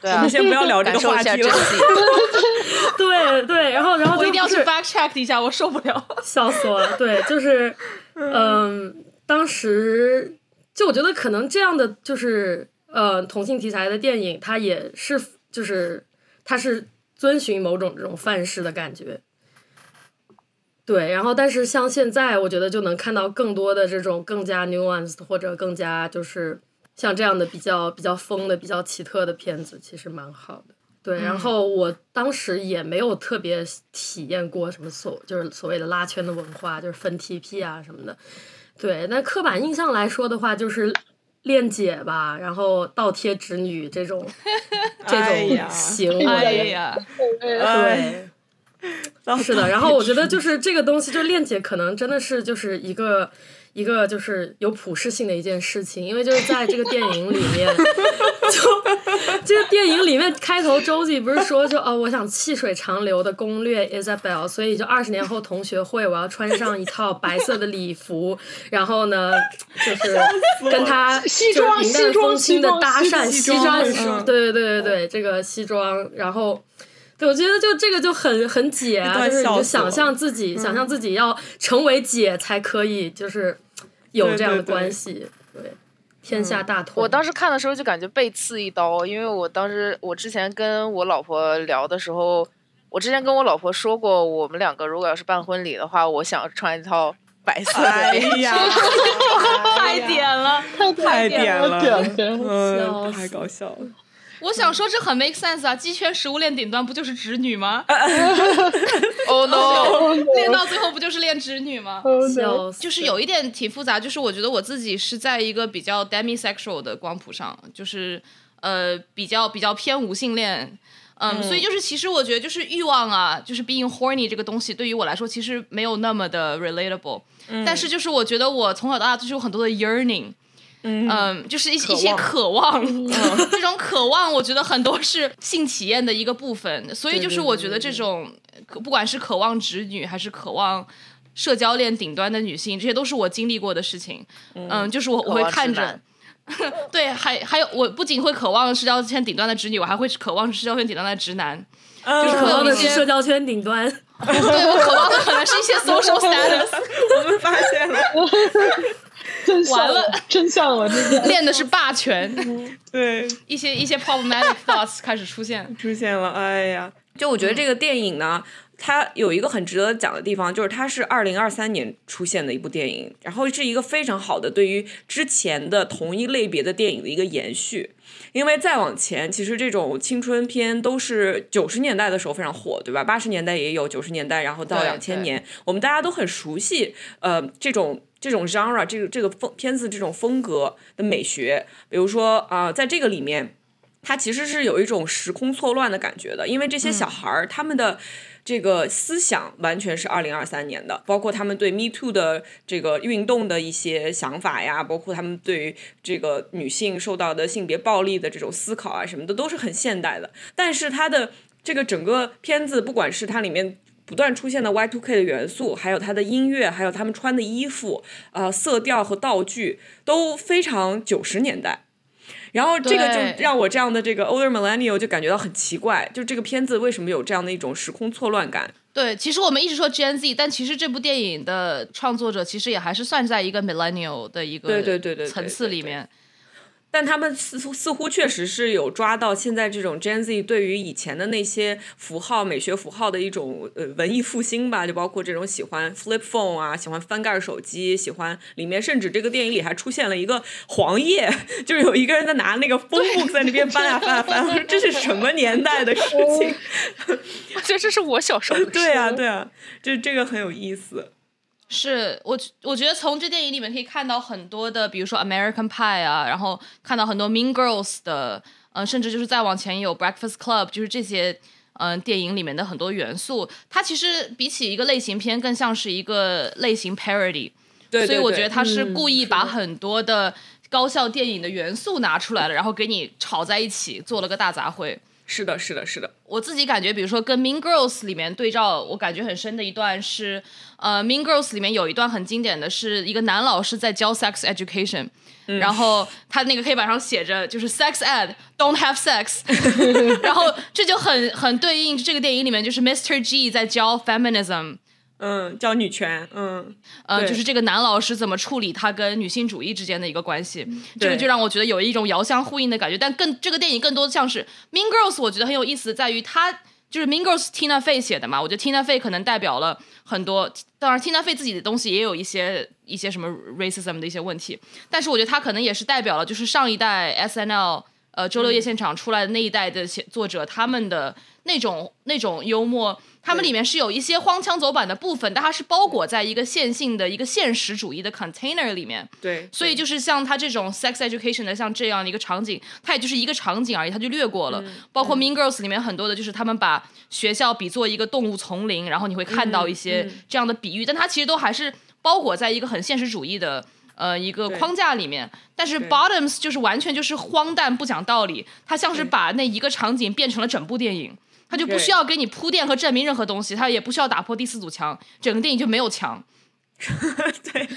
对啊。先不要聊这个话题了。对对，然后然后我一定要去 back check 一下，我受不了，笑死我了。对，就是 嗯，当时就我觉得可能这样的就是呃同性题材的电影，它也是就是它是遵循某种这种范式的感觉。对，然后但是像现在，我觉得就能看到更多的这种更加 nuanced 或者更加就是像这样的比较比较疯的、比较奇特的片子，其实蛮好的。对，然后我当时也没有特别体验过什么所就是所谓的拉圈的文化，就是分 TP 啊什么的。对，那刻板印象来说的话，就是恋姐吧，然后倒贴直女这种 这种行为，对。是的，然后我觉得就是这个东西，就恋姐可能真的是就是一个一个就是有普适性的一件事情，因为就是在这个电影里面，就这个电影里面开头周记不是说就哦，我想细水长流的攻略 Isabel，所以就二十年后同学会，我要穿上一套白色的礼服，然后呢就是跟他西装云淡风轻的搭讪，西装，对对对对对，这个西装，然后。对，我觉得就这个就很很解啊，就是你就想象自己，想象自己要成为姐才可以，就是有这样的关系。对，天下大同。我当时看的时候就感觉被刺一刀，因为我当时我之前跟我老婆聊的时候，我之前跟我老婆说过，我们两个如果要是办婚礼的话，我想穿一套白色的。哎呀，太点了，太点了，嗯，太搞笑了。我想说这很 make sense 啊！鸡圈食物链顶端不就是直女吗？Oh no！练到最后不就是练直女吗？就是有一点挺复杂，就是我觉得我自己是在一个比较 demisexual 的光谱上，就是呃比较比较偏无性恋，嗯，所以就是其实我觉得就是欲望啊，就是 being horny 这个东西对于我来说其实没有那么的 relatable，但是就是我觉得我从小到大就是有很多的 yearning。嗯，就是一一些渴望，这种渴望，我觉得很多是性体验的一个部分。所以就是我觉得这种，不管是渴望直女，还是渴望社交链顶端的女性，这些都是我经历过的事情。嗯，就是我我会看着，对，还还有，我不仅会渴望社交圈顶端的直女，我还会渴望社交圈顶端的直男，就是渴望的是社交圈顶端。对我渴望的可能是一些 social status。我们发现了。完了，真相了，练的是霸权，对，一些一些 problematic thoughts 开始出现，出现了，哎呀，就我觉得这个电影呢。它有一个很值得讲的地方，就是它是二零二三年出现的一部电影，然后是一个非常好的对于之前的同一类别的电影的一个延续。因为再往前，其实这种青春片都是九十年代的时候非常火，对吧？八十年代也有，九十年代，然后到两千年，我们大家都很熟悉，呃，这种这种 genre 这个这个风片子这种风格的美学，比如说啊，在这个里面，它其实是有一种时空错乱的感觉的，因为这些小孩儿他们的。这个思想完全是二零二三年的，包括他们对 Me Too 的这个运动的一些想法呀，包括他们对于这个女性受到的性别暴力的这种思考啊什么的，都是很现代的。但是它的这个整个片子，不管是它里面不断出现的 Y Two K 的元素，还有它的音乐，还有他们穿的衣服，呃，色调和道具都非常九十年代。然后这个就让我这样的这个 older millennial 就感觉到很奇怪，就这个片子为什么有这样的一种时空错乱感？对，其实我们一直说 Gen Z，但其实这部电影的创作者其实也还是算在一个 millennial 的一个对对对对层次里面。但他们似乎似乎确实是有抓到现在这种 Gen Z 对于以前的那些符号、美学符号的一种呃文艺复兴吧，就包括这种喜欢 Flip Phone 啊，喜欢翻盖手机，喜欢里面甚至这个电影里还出现了一个黄页，就是有一个人在拿那个 phone book 在那边翻啊翻啊翻，我说这是什么年代的事情？我觉得这是我小时候。对啊对啊，就这个很有意思。是我，我觉得从这电影里面可以看到很多的，比如说 American Pie 啊，然后看到很多 Mean Girls 的，嗯，甚至就是再往前有 Breakfast Club，就是这些，嗯，电影里面的很多元素，它其实比起一个类型片，更像是一个类型 parody。对，所以我觉得他是故意把很多的高校电影的元素拿出来了，然后给你炒在一起，做了个大杂烩。是的，是的，是的。我自己感觉，比如说跟《Mean Girls》里面对照，我感觉很深的一段是，呃，《Mean Girls》里面有一段很经典的是一个男老师在教 sex education，然后他那个黑板上写着就是 sex ed，don't have sex，然后这就很很对应这个电影里面就是 Mr. G 在教 feminism。嗯，教女权，嗯，呃，就是这个男老师怎么处理他跟女性主义之间的一个关系，这个就让我觉得有一种遥相呼应的感觉。但更这个电影更多的像是《Mean Girls》，我觉得很有意思，在于他就是《Mean Girls》Tina Fey 写的嘛。我觉得 Tina Fey 可能代表了很多，当然 Tina Fey 自己的东西也有一些一些什么 racism 的一些问题，但是我觉得他可能也是代表了就是上一代 S N L 呃周六夜现场出来的那一代的写作者他们的那种那种幽默。他们里面是有一些荒腔走板的部分，但它是包裹在一个线性的一个现实主义的 container 里面。对，所以就是像他这种 sex education 的像这样的一个场景，它也就是一个场景而已，它就略过了。包括 Mean Girls 里面很多的，就是他们把学校比作一个动物丛林，然后你会看到一些这样的比喻，但它其实都还是包裹在一个很现实主义的呃一个框架里面。但是 Bottoms 就是完全就是荒诞不讲道理，它像是把那一个场景变成了整部电影。他就不需要给你铺垫和证明任何东西，他也不需要打破第四堵墙，整个电影就没有墙。对，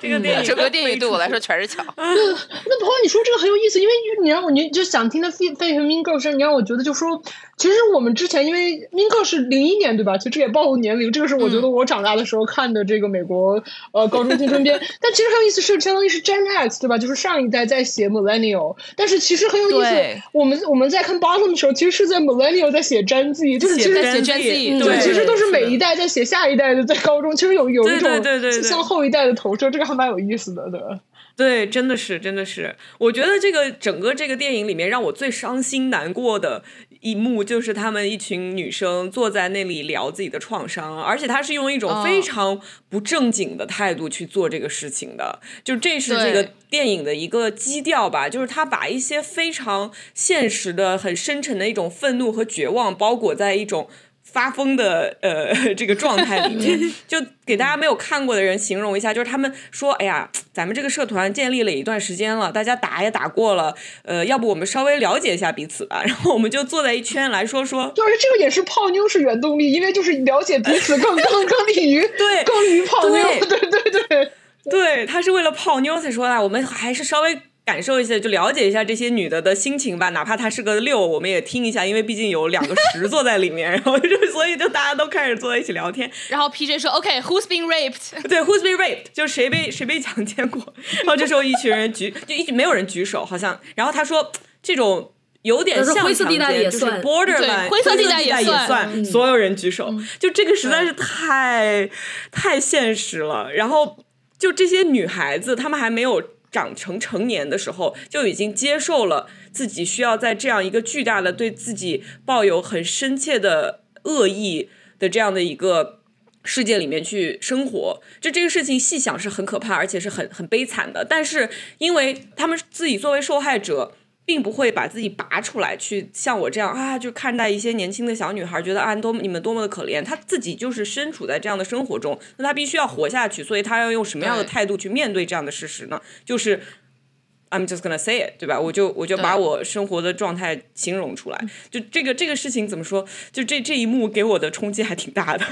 这个电影整个电影对我来说全是巧。那那朋友，你说这个很有意思，因为你让我你就想听的费费和 Min Girl 你让我觉得就说，其实我们之前因为 Min Girl 是零一年对吧？其实这也暴露年龄，这个是我觉得我长大的时候看的这个美国呃高中青春片。但其实很有意思，是相当于是 Gen X 对吧？就是上一代在写 Millennial，但是其实很有意思，我们我们在看 Bottom 的时候，其实是在 Millennial 在写 Gen Z，就是其实写 Gen Z，对，其实都是每一代在写下一代的，在高中其实有有一种对对。向后一代的投射，这个还蛮有意思的，对吧？对，真的是，真的是。我觉得这个整个这个电影里面，让我最伤心难过的一幕，就是他们一群女生坐在那里聊自己的创伤，而且他是用一种非常不正经的态度去做这个事情的。就这是这个电影的一个基调吧，就是他把一些非常现实的、很深沉的一种愤怒和绝望，包裹在一种。发疯的呃这个状态里面，就给大家没有看过的人形容一下，就是他们说，哎呀，咱们这个社团建立了一段时间了，大家打也打过了，呃，要不我们稍微了解一下彼此吧，然后我们就坐在一圈来说说，就是这个也是泡妞是原动力，因为就是了解彼此更更 更利于对。更利于泡妞，对。对对对，他是为了泡妞才说的，我们还是稍微。感受一下，就了解一下这些女的的心情吧，哪怕她是个六，我们也听一下，因为毕竟有两个十坐在里面，然后就所以就大家都开始坐在一起聊天。然后 P J 说：“OK，Who's been raped？” 对，Who's been raped？就是谁被谁被强奸过。然后这时候一群人举，就一直没有人举手，好像。然后他说：“这种有点像灰色地带也算，borderline 灰色地带也算，所有人举手，就这个实在是太太现实了。然后就这些女孩子，她们还没有长成成年的时候，就已经接受了自己需要在这样一个巨大的、对自己抱有很深切的恶意的这样的一个世界里面去生活。就这个事情细想是很可怕，而且是很很悲惨的。但是因为他们自己作为受害者。并不会把自己拔出来，去像我这样啊，就看待一些年轻的小女孩，觉得啊，多你们多么的可怜。她自己就是身处在这样的生活中，那她必须要活下去，所以她要用什么样的态度去面对这样的事实呢？就是 I'm just gonna say it，对吧？我就我就把我生活的状态形容出来。就这个这个事情怎么说？就这这一幕给我的冲击还挺大的。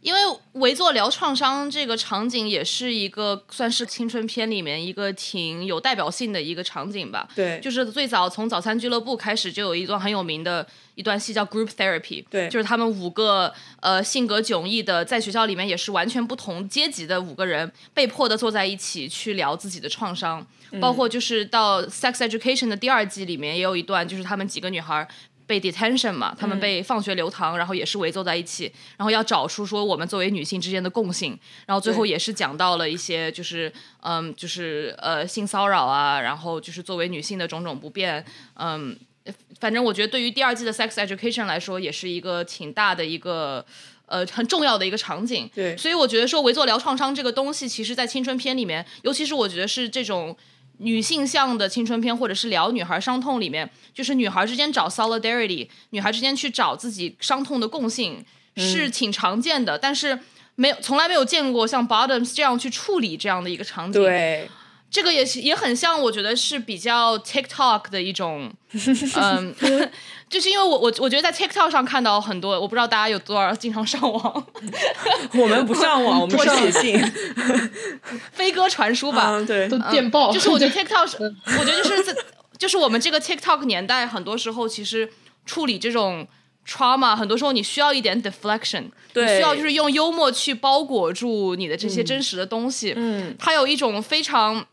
因为围坐聊创伤这个场景也是一个算是青春片里面一个挺有代表性的一个场景吧。对，就是最早从早餐俱乐部开始就有一段很有名的一段戏叫 Group Therapy。对，就是他们五个呃性格迥异的，在学校里面也是完全不同阶级的五个人，被迫的坐在一起去聊自己的创伤。包括就是到 Sex Education 的第二季里面也有一段，就是他们几个女孩。被 detention 嘛，他们被放学留堂，然后也是围坐在一起，然后要找出说我们作为女性之间的共性，然后最后也是讲到了一些就是嗯就是呃性骚扰啊，然后就是作为女性的种种不便，嗯，反正我觉得对于第二季的 sex education 来说，也是一个挺大的一个呃很重要的一个场景。对，所以我觉得说围坐疗创伤这个东西，其实在青春片里面，尤其是我觉得是这种。女性向的青春片，或者是聊女孩伤痛里面，就是女孩之间找 solidarity，女孩之间去找自己伤痛的共性，是挺常见的。但是没有，从来没有见过像 Bottoms 这样去处理这样的一个场景。对。这个也是也很像，我觉得是比较 TikTok 的一种，嗯，就是因为我我我觉得在 TikTok 上看到很多，我不知道大家有多少经常上网，我们不上网，我们写信，飞鸽传书吧，对，都电报。就是我觉得 TikTok 是，我觉得就是在就是我们这个 TikTok 年代，很多时候其实处理这种 trauma，很多时候你需要一点 deflection，你，需要就是用幽默去包裹住你的这些真实的东西，嗯，它有一种非常。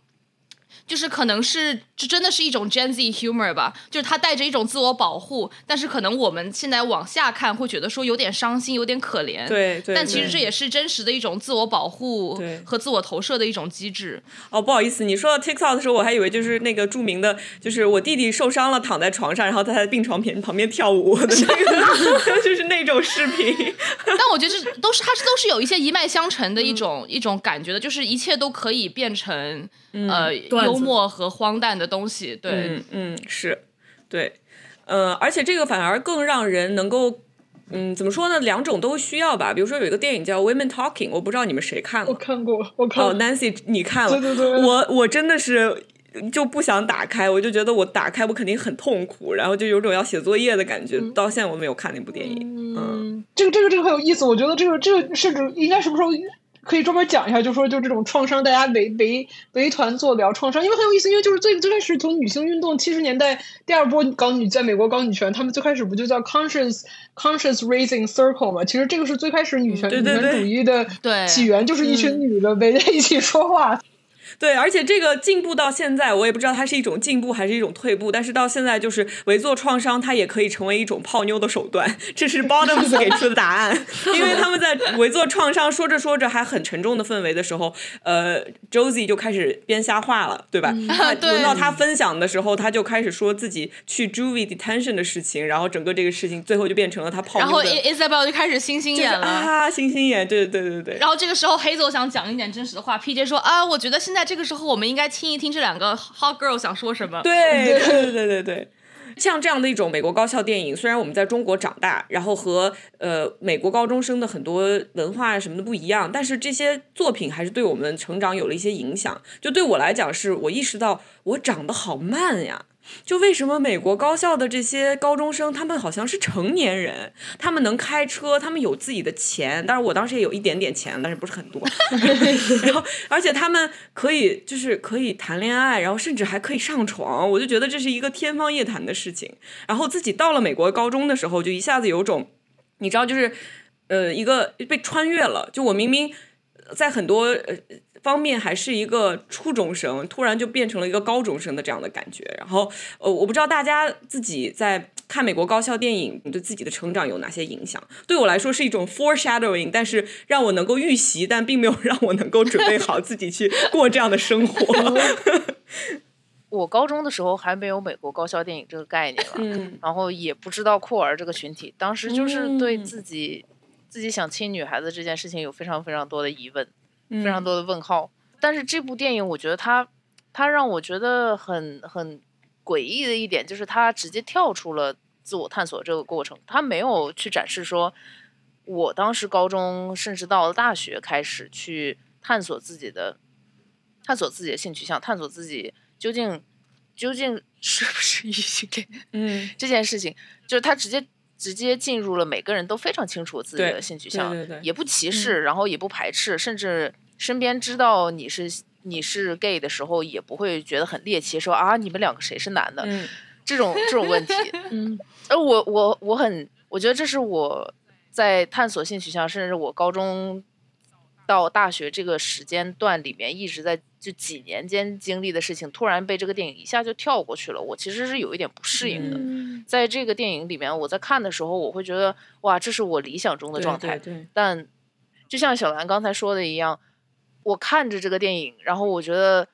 就是可能是这真的是一种 Gen Z humor 吧，就是他带着一种自我保护，但是可能我们现在往下看会觉得说有点伤心，有点可怜。对，但其实这也是真实的一种自我保护和自我投射的一种机制。哦，不好意思，你说到 TikTok 的时候，我还以为就是那个著名的，就是我弟弟受伤了，躺在床上，然后在他的病床边旁边跳舞的那个，就是那种视频。但我觉得这都是它都是有一些一脉相承的一种 一种感觉的，就是一切都可以变成呃默和荒诞的东西，对，嗯嗯，是，对，呃，而且这个反而更让人能够，嗯，怎么说呢？两种都需要吧。比如说有一个电影叫《Women Talking》，我不知道你们谁看了，我看过，我看。哦，Nancy，你看了？对对对。我我真的是就不想打开，我就觉得我打开我肯定很痛苦，然后就有种要写作业的感觉。到现在我没有看那部电影。嗯，这个这个这个很有意思，我觉得这个这个甚至应该什么时候？可以专门讲一下，就说就这种创伤，大家围围围团做聊创伤，因为很有意思，因为就是最最开始从女性运动七十年代第二波搞女，在美国搞女权，他们最开始不就叫 conscious conscious raising circle 嘛？其实这个是最开始女权女权主义的起源，就是一群女的围在一起说话。对，而且这个进步到现在，我也不知道它是一种进步还是一种退步。但是到现在，就是围坐创伤，它也可以成为一种泡妞的手段。这是 Bottoms 给出的答案，因为他们在围坐创伤说着说着还很沉重的氛围的时候，呃，Josie 就开始编瞎话了，对吧？轮到他分享的时候，他就开始说自己去 Juvie detention 的事情，然后整个这个事情最后就变成了他泡妞。然后 Isabel 就开始星星眼了啊，星星眼，对对对对对。然后这个时候黑泽想讲一点真实的话，PJ 说啊，我觉得现在。这个时候，我们应该听一听这两个 hot girl 想说什么。对对对对对对，像这样的一种美国高校电影，虽然我们在中国长大，然后和呃美国高中生的很多文化什么的不一样，但是这些作品还是对我们成长有了一些影响。就对我来讲，是我意识到我长得好慢呀。就为什么美国高校的这些高中生，他们好像是成年人，他们能开车，他们有自己的钱，但是我当时也有一点点钱，但是不是很多。然后，而且他们可以就是可以谈恋爱，然后甚至还可以上床，我就觉得这是一个天方夜谭的事情。然后自己到了美国高中的时候，就一下子有种，你知道，就是呃，一个被穿越了。就我明明。在很多呃方面还是一个初中生，突然就变成了一个高中生的这样的感觉。然后，呃，我不知道大家自己在看美国高校电影你对自己的成长有哪些影响。对我来说是一种 foreshadowing，但是让我能够预习，但并没有让我能够准备好自己去过这样的生活。我高中的时候还没有美国高校电影这个概念了，然后也不知道酷儿这个群体，当时就是对自己自己想亲女孩子这件事情有非常非常多的疑问。非常多的问号，但是这部电影我觉得它，它让我觉得很很诡异的一点就是它直接跳出了自我探索这个过程，它没有去展示说，我当时高中甚至到了大学开始去探索自己的，探索自己的性取向，探索自己究竟究竟是不是异性恋，嗯，这件事情。就是他直接。直接进入了每个人都非常清楚自己的性取向，也不歧视，然后也不排斥，甚至身边知道你是你是 gay 的时候，也不会觉得很猎奇，说啊你们两个谁是男的？这种这种问题，嗯，呃，我我我很，我觉得这是我在探索性取向，甚至我高中到大学这个时间段里面一直在。就几年间经历的事情，突然被这个电影一下就跳过去了，我其实是有一点不适应的。在这个电影里面，我在看的时候，我会觉得哇，这是我理想中的状态。但就像小兰刚才说的一样，我看着这个电影，然后我觉得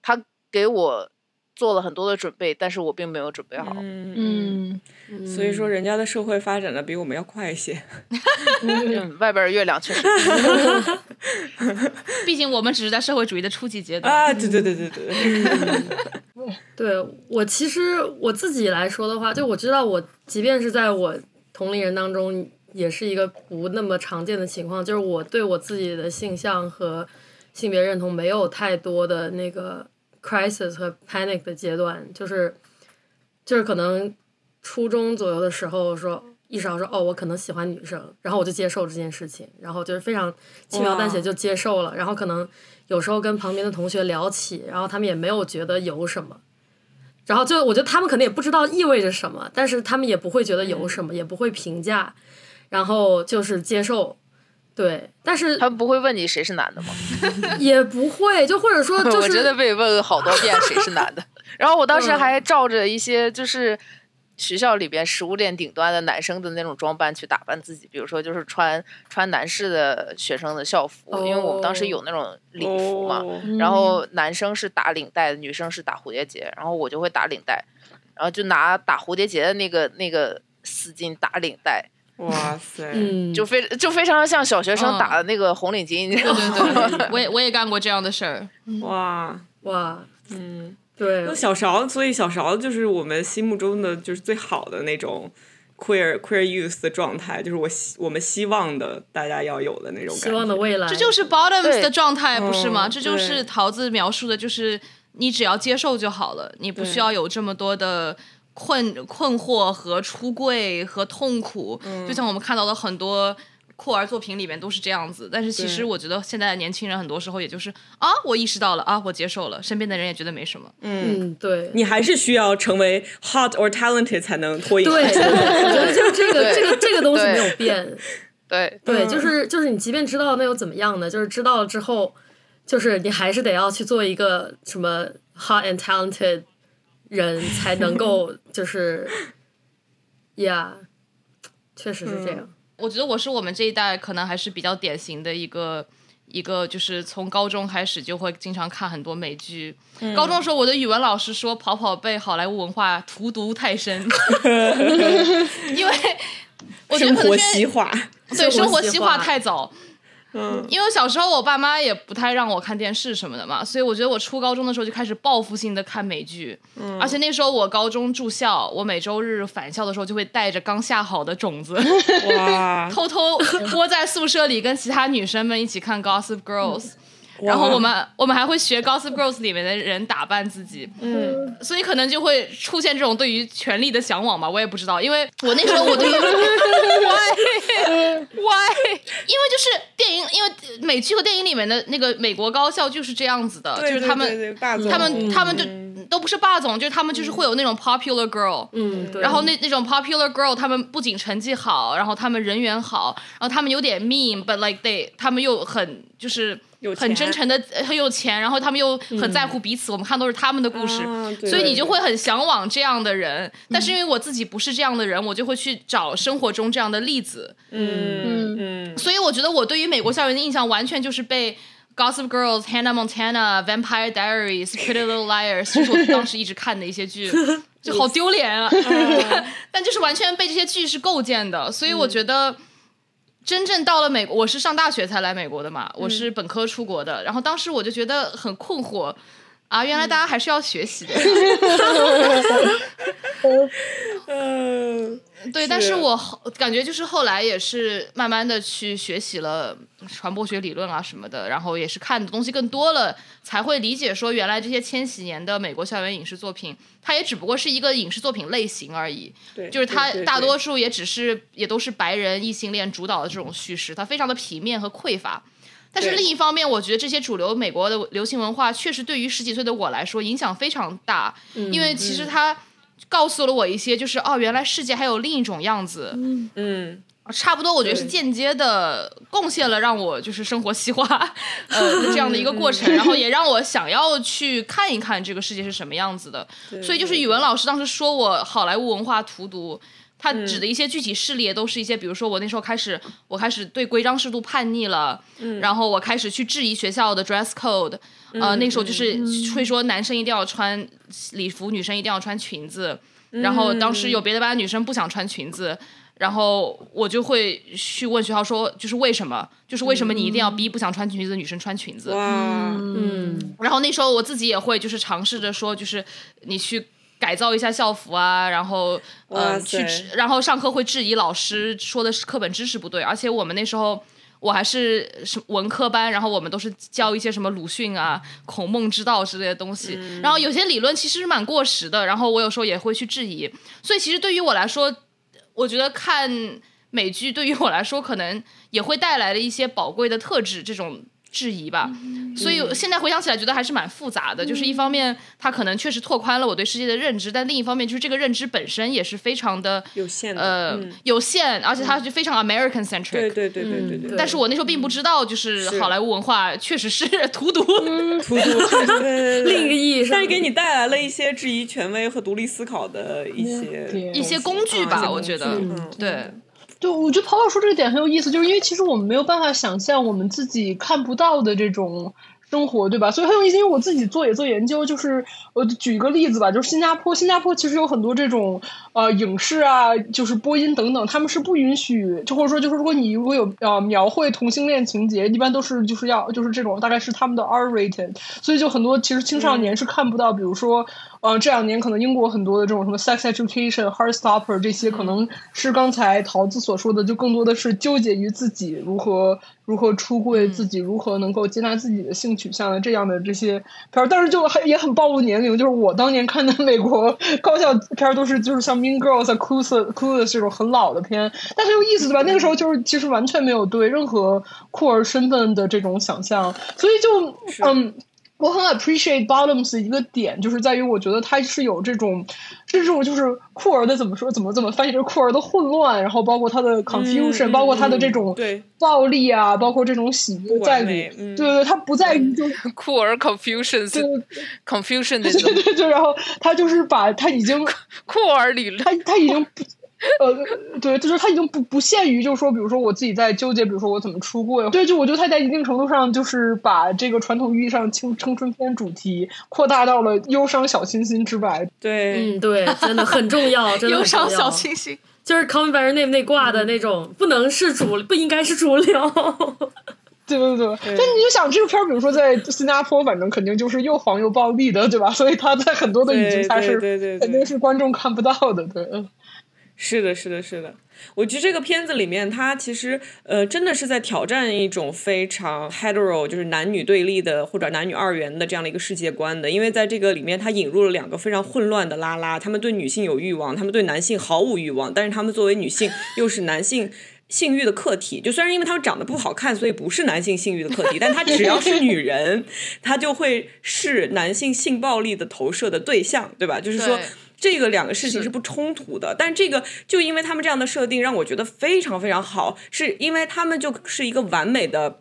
他给我。做了很多的准备，但是我并没有准备好。嗯，所以说人家的社会发展的比我们要快一些。外边月亮确实，毕竟我们只是在社会主义的初级阶段。啊，对对对对对。对 我其实我自己来说的话，就我知道我即便是在我同龄人当中，也是一个不那么常见的情况，就是我对我自己的性向和性别认同没有太多的那个。Crisis 和 panic 的阶段，就是，就是可能初中左右的时候，说意识到说，哦，我可能喜欢女生，然后我就接受这件事情，然后就是非常轻描淡写就接受了，然后可能有时候跟旁边的同学聊起，然后他们也没有觉得有什么，然后就我觉得他们可能也不知道意味着什么，但是他们也不会觉得有什么，也不会评价，然后就是接受。对，但是他们不会问你谁是男的吗？也不会，就或者说，我真的被问好多遍谁是男的。然后我当时还照着一些就是学校里边食物链顶端的男生的那种装扮去打扮自己，比如说就是穿穿男士的学生的校服，因为我们当时有那种礼服嘛。然后男生是打领带的，女生是打蝴蝶结，然后我就会打领带，然后就拿打蝴蝶结的那个那个丝巾打领带。哇塞，就非就非常像小学生打的那个红领巾，对对对，我也 我也干过这样的事儿。哇哇，嗯，对。那小勺，所以小勺就是我们心目中的就是最好的那种 queer queer youth 的状态，就是我希我们希望的大家要有的那种希望的未来。这就是 bottoms 的状态，不是吗？这就是桃子描述的，就是你只要接受就好了，你不需要有这么多的。困困惑和出柜和痛苦，就像我们看到的很多酷儿作品里面都是这样子。但是其实我觉得现在的年轻人很多时候也就是啊，我意识到了啊，我接受了，身边的人也觉得没什么。嗯，对，你还是需要成为 hot or talented 才能脱颖而出。对，我觉得就这个这个这个东西没有变。对对，就是就是你即便知道那又怎么样呢？就是知道了之后，就是你还是得要去做一个什么 hot and talented。人 才能够就是呀，确实是这样。我觉得我是我们这一代可能还是比较典型的一个一个，就是从高中开始就会经常看很多美剧。高中的时候，我的语文老师说跑跑被好莱坞文化荼毒太深，因为我觉得生活西化，对生活西化太早。嗯，因为小时候我爸妈也不太让我看电视什么的嘛，所以我觉得我初高中的时候就开始报复性的看美剧，嗯，而且那时候我高中住校，我每周日返校的时候就会带着刚下好的种子，哇，偷偷窝在宿舍里跟其他女生们一起看 Gossip Girls。然后我们我们还会学《Gossip Girls》里面的人打扮自己，嗯，所以可能就会出现这种对于权力的向往吧，我也不知道，因为我那时候我对于 why why，因为就是电影，因为美剧和电影里面的那个美国高校就是这样子的，就是他们他们他们就都不是霸总，就是他们就是会有那种 popular girl，嗯，然后那那种 popular girl，他们不仅成绩好，然后他们人缘好，然后他们有点 mean，but like they，他们又很就是。很真诚的，很有钱，然后他们又很在乎彼此。我们看都是他们的故事，所以你就会很向往这样的人。但是因为我自己不是这样的人，我就会去找生活中这样的例子。嗯嗯。所以我觉得我对于美国校园的印象完全就是被 Gossip Girls、Hannah Montana、Vampire Diaries、Pretty Little Liars，就是我当时一直看的一些剧，就好丢脸啊！但就是完全被这些剧是构建的，所以我觉得。真正到了美国，我是上大学才来美国的嘛，我是本科出国的，然后当时我就觉得很困惑，啊，原来大家还是要学习的。嗯。对，但是我感觉就是后来也是慢慢的去学习了传播学理论啊什么的，然后也是看的东西更多了，才会理解说原来这些千禧年的美国校园影视作品，它也只不过是一个影视作品类型而已。对，就是它大多数也只是也都是白人异性恋主导的这种叙事，它非常的平面和匮乏。但是另一方面，我觉得这些主流美国的流行文化确实对于十几岁的我来说影响非常大，因为其实它。告诉了我一些，就是哦，原来世界还有另一种样子。嗯，差不多，我觉得是间接的贡献了让我就是生活西化，呃，这样的一个过程，然后也让我想要去看一看这个世界是什么样子的。所以就是语文老师当时说我好莱坞文化荼毒。他指的一些具体事例，都是一些，比如说我那时候开始，我开始对规章制度叛逆了，然后我开始去质疑学校的 dress code，呃，那时候就是会说男生一定要穿礼服，女生一定要穿裙子，然后当时有别的班女生不想穿裙子，然后我就会去问学校说，就是为什么，就是为什么你一定要逼不想穿裙子的女生穿裙子？嗯，然后那时候我自己也会就是尝试着说，就是你去。改造一下校服啊，然后嗯，去，然后上课会质疑老师说的是课本知识不对，而且我们那时候我还是什文科班，然后我们都是教一些什么鲁迅啊、孔孟之道之类的东西，然后有些理论其实是蛮过时的，然后我有时候也会去质疑，所以其实对于我来说，我觉得看美剧对于我来说可能也会带来了一些宝贵的特质，这种。质疑吧，所以现在回想起来，觉得还是蛮复杂的。就是一方面，它可能确实拓宽了我对世界的认知；但另一方面，就是这个认知本身也是非常的有限，呃，有限，而且它就非常 American centric。对对对对对对。但是我那时候并不知道，就是好莱坞文化确实是 荼毒，荼毒。另一个意义上，但是给你带来了一些质疑权威和独立思考的一些一些工具吧，我觉得，对。对，我觉得跑跑说这个点很有意思，就是因为其实我们没有办法想象我们自己看不到的这种。生活对吧？所以很有意思，因为我自己做也做研究，就是我举一个例子吧，就是新加坡，新加坡其实有很多这种呃影视啊，就是播音等等，他们是不允许，就或者说就是如果你如果有呃描绘同性恋情节，一般都是就是要就是这种大概是他们的 R rated，所以就很多其实青少年是看不到，比如说呃这两年可能英国很多的这种什么 sex education、heartstopper 这些，可能是刚才桃子所说的，就更多的是纠结于自己如何。如何出柜，自己如何能够接纳自己的性取向的这样的这些片儿，但是就很也很暴露年龄。就是我当年看的美国 高校片儿，都是就是像《Mean Girls》、《Clueless》、《Clueless》这种很老的片，但很有意思，对吧？那个时候就是其实完全没有对任何酷儿身份的这种想象，所以就嗯。我很 appreciate bottoms 一个点，就是在于我觉得他是有这种，是这种就是酷儿的怎么说，怎么怎么翻译就是酷儿的混乱，然后包括他的 confusion，包括他的这种暴力啊，包括这种喜悦在里，对对对，他不在于就酷儿 confusion，confusion 对对对，然后他就是把他已经酷儿理论，他他已经。呃，对，就是他已经不不限于，就是说，比如说我自己在纠结，比如说我怎么出柜，对，就我觉得他在一定程度上就是把这个传统意义上青青春片主题扩大到了忧伤小清新之外。对，嗯，对，真的很重要，真的忧伤小清新，就是 Come by name 那挂的那种，不能是主，不应该是主流。对对对，但你就想这个片儿，比如说在新加坡，反正肯定就是又黄又暴力的，对吧？所以他在很多的语境下是肯定是观众看不到的，对。是的，是的，是的。我觉得这个片子里面，它其实呃，真的是在挑战一种非常 hetero，就是男女对立的或者男女二元的这样的一个世界观的。因为在这个里面，它引入了两个非常混乱的拉拉，他们对女性有欲望，他们对男性毫无欲望，但是他们作为女性又是男性性欲的客体。就虽然因为他们长得不好看，所以不是男性性欲的客体，但他只要是女人，他就会是男性性暴力的投射的对象，对吧？就是说。这个两个事情是不冲突的，但这个就因为他们这样的设定让我觉得非常非常好，是因为他们就是一个完美的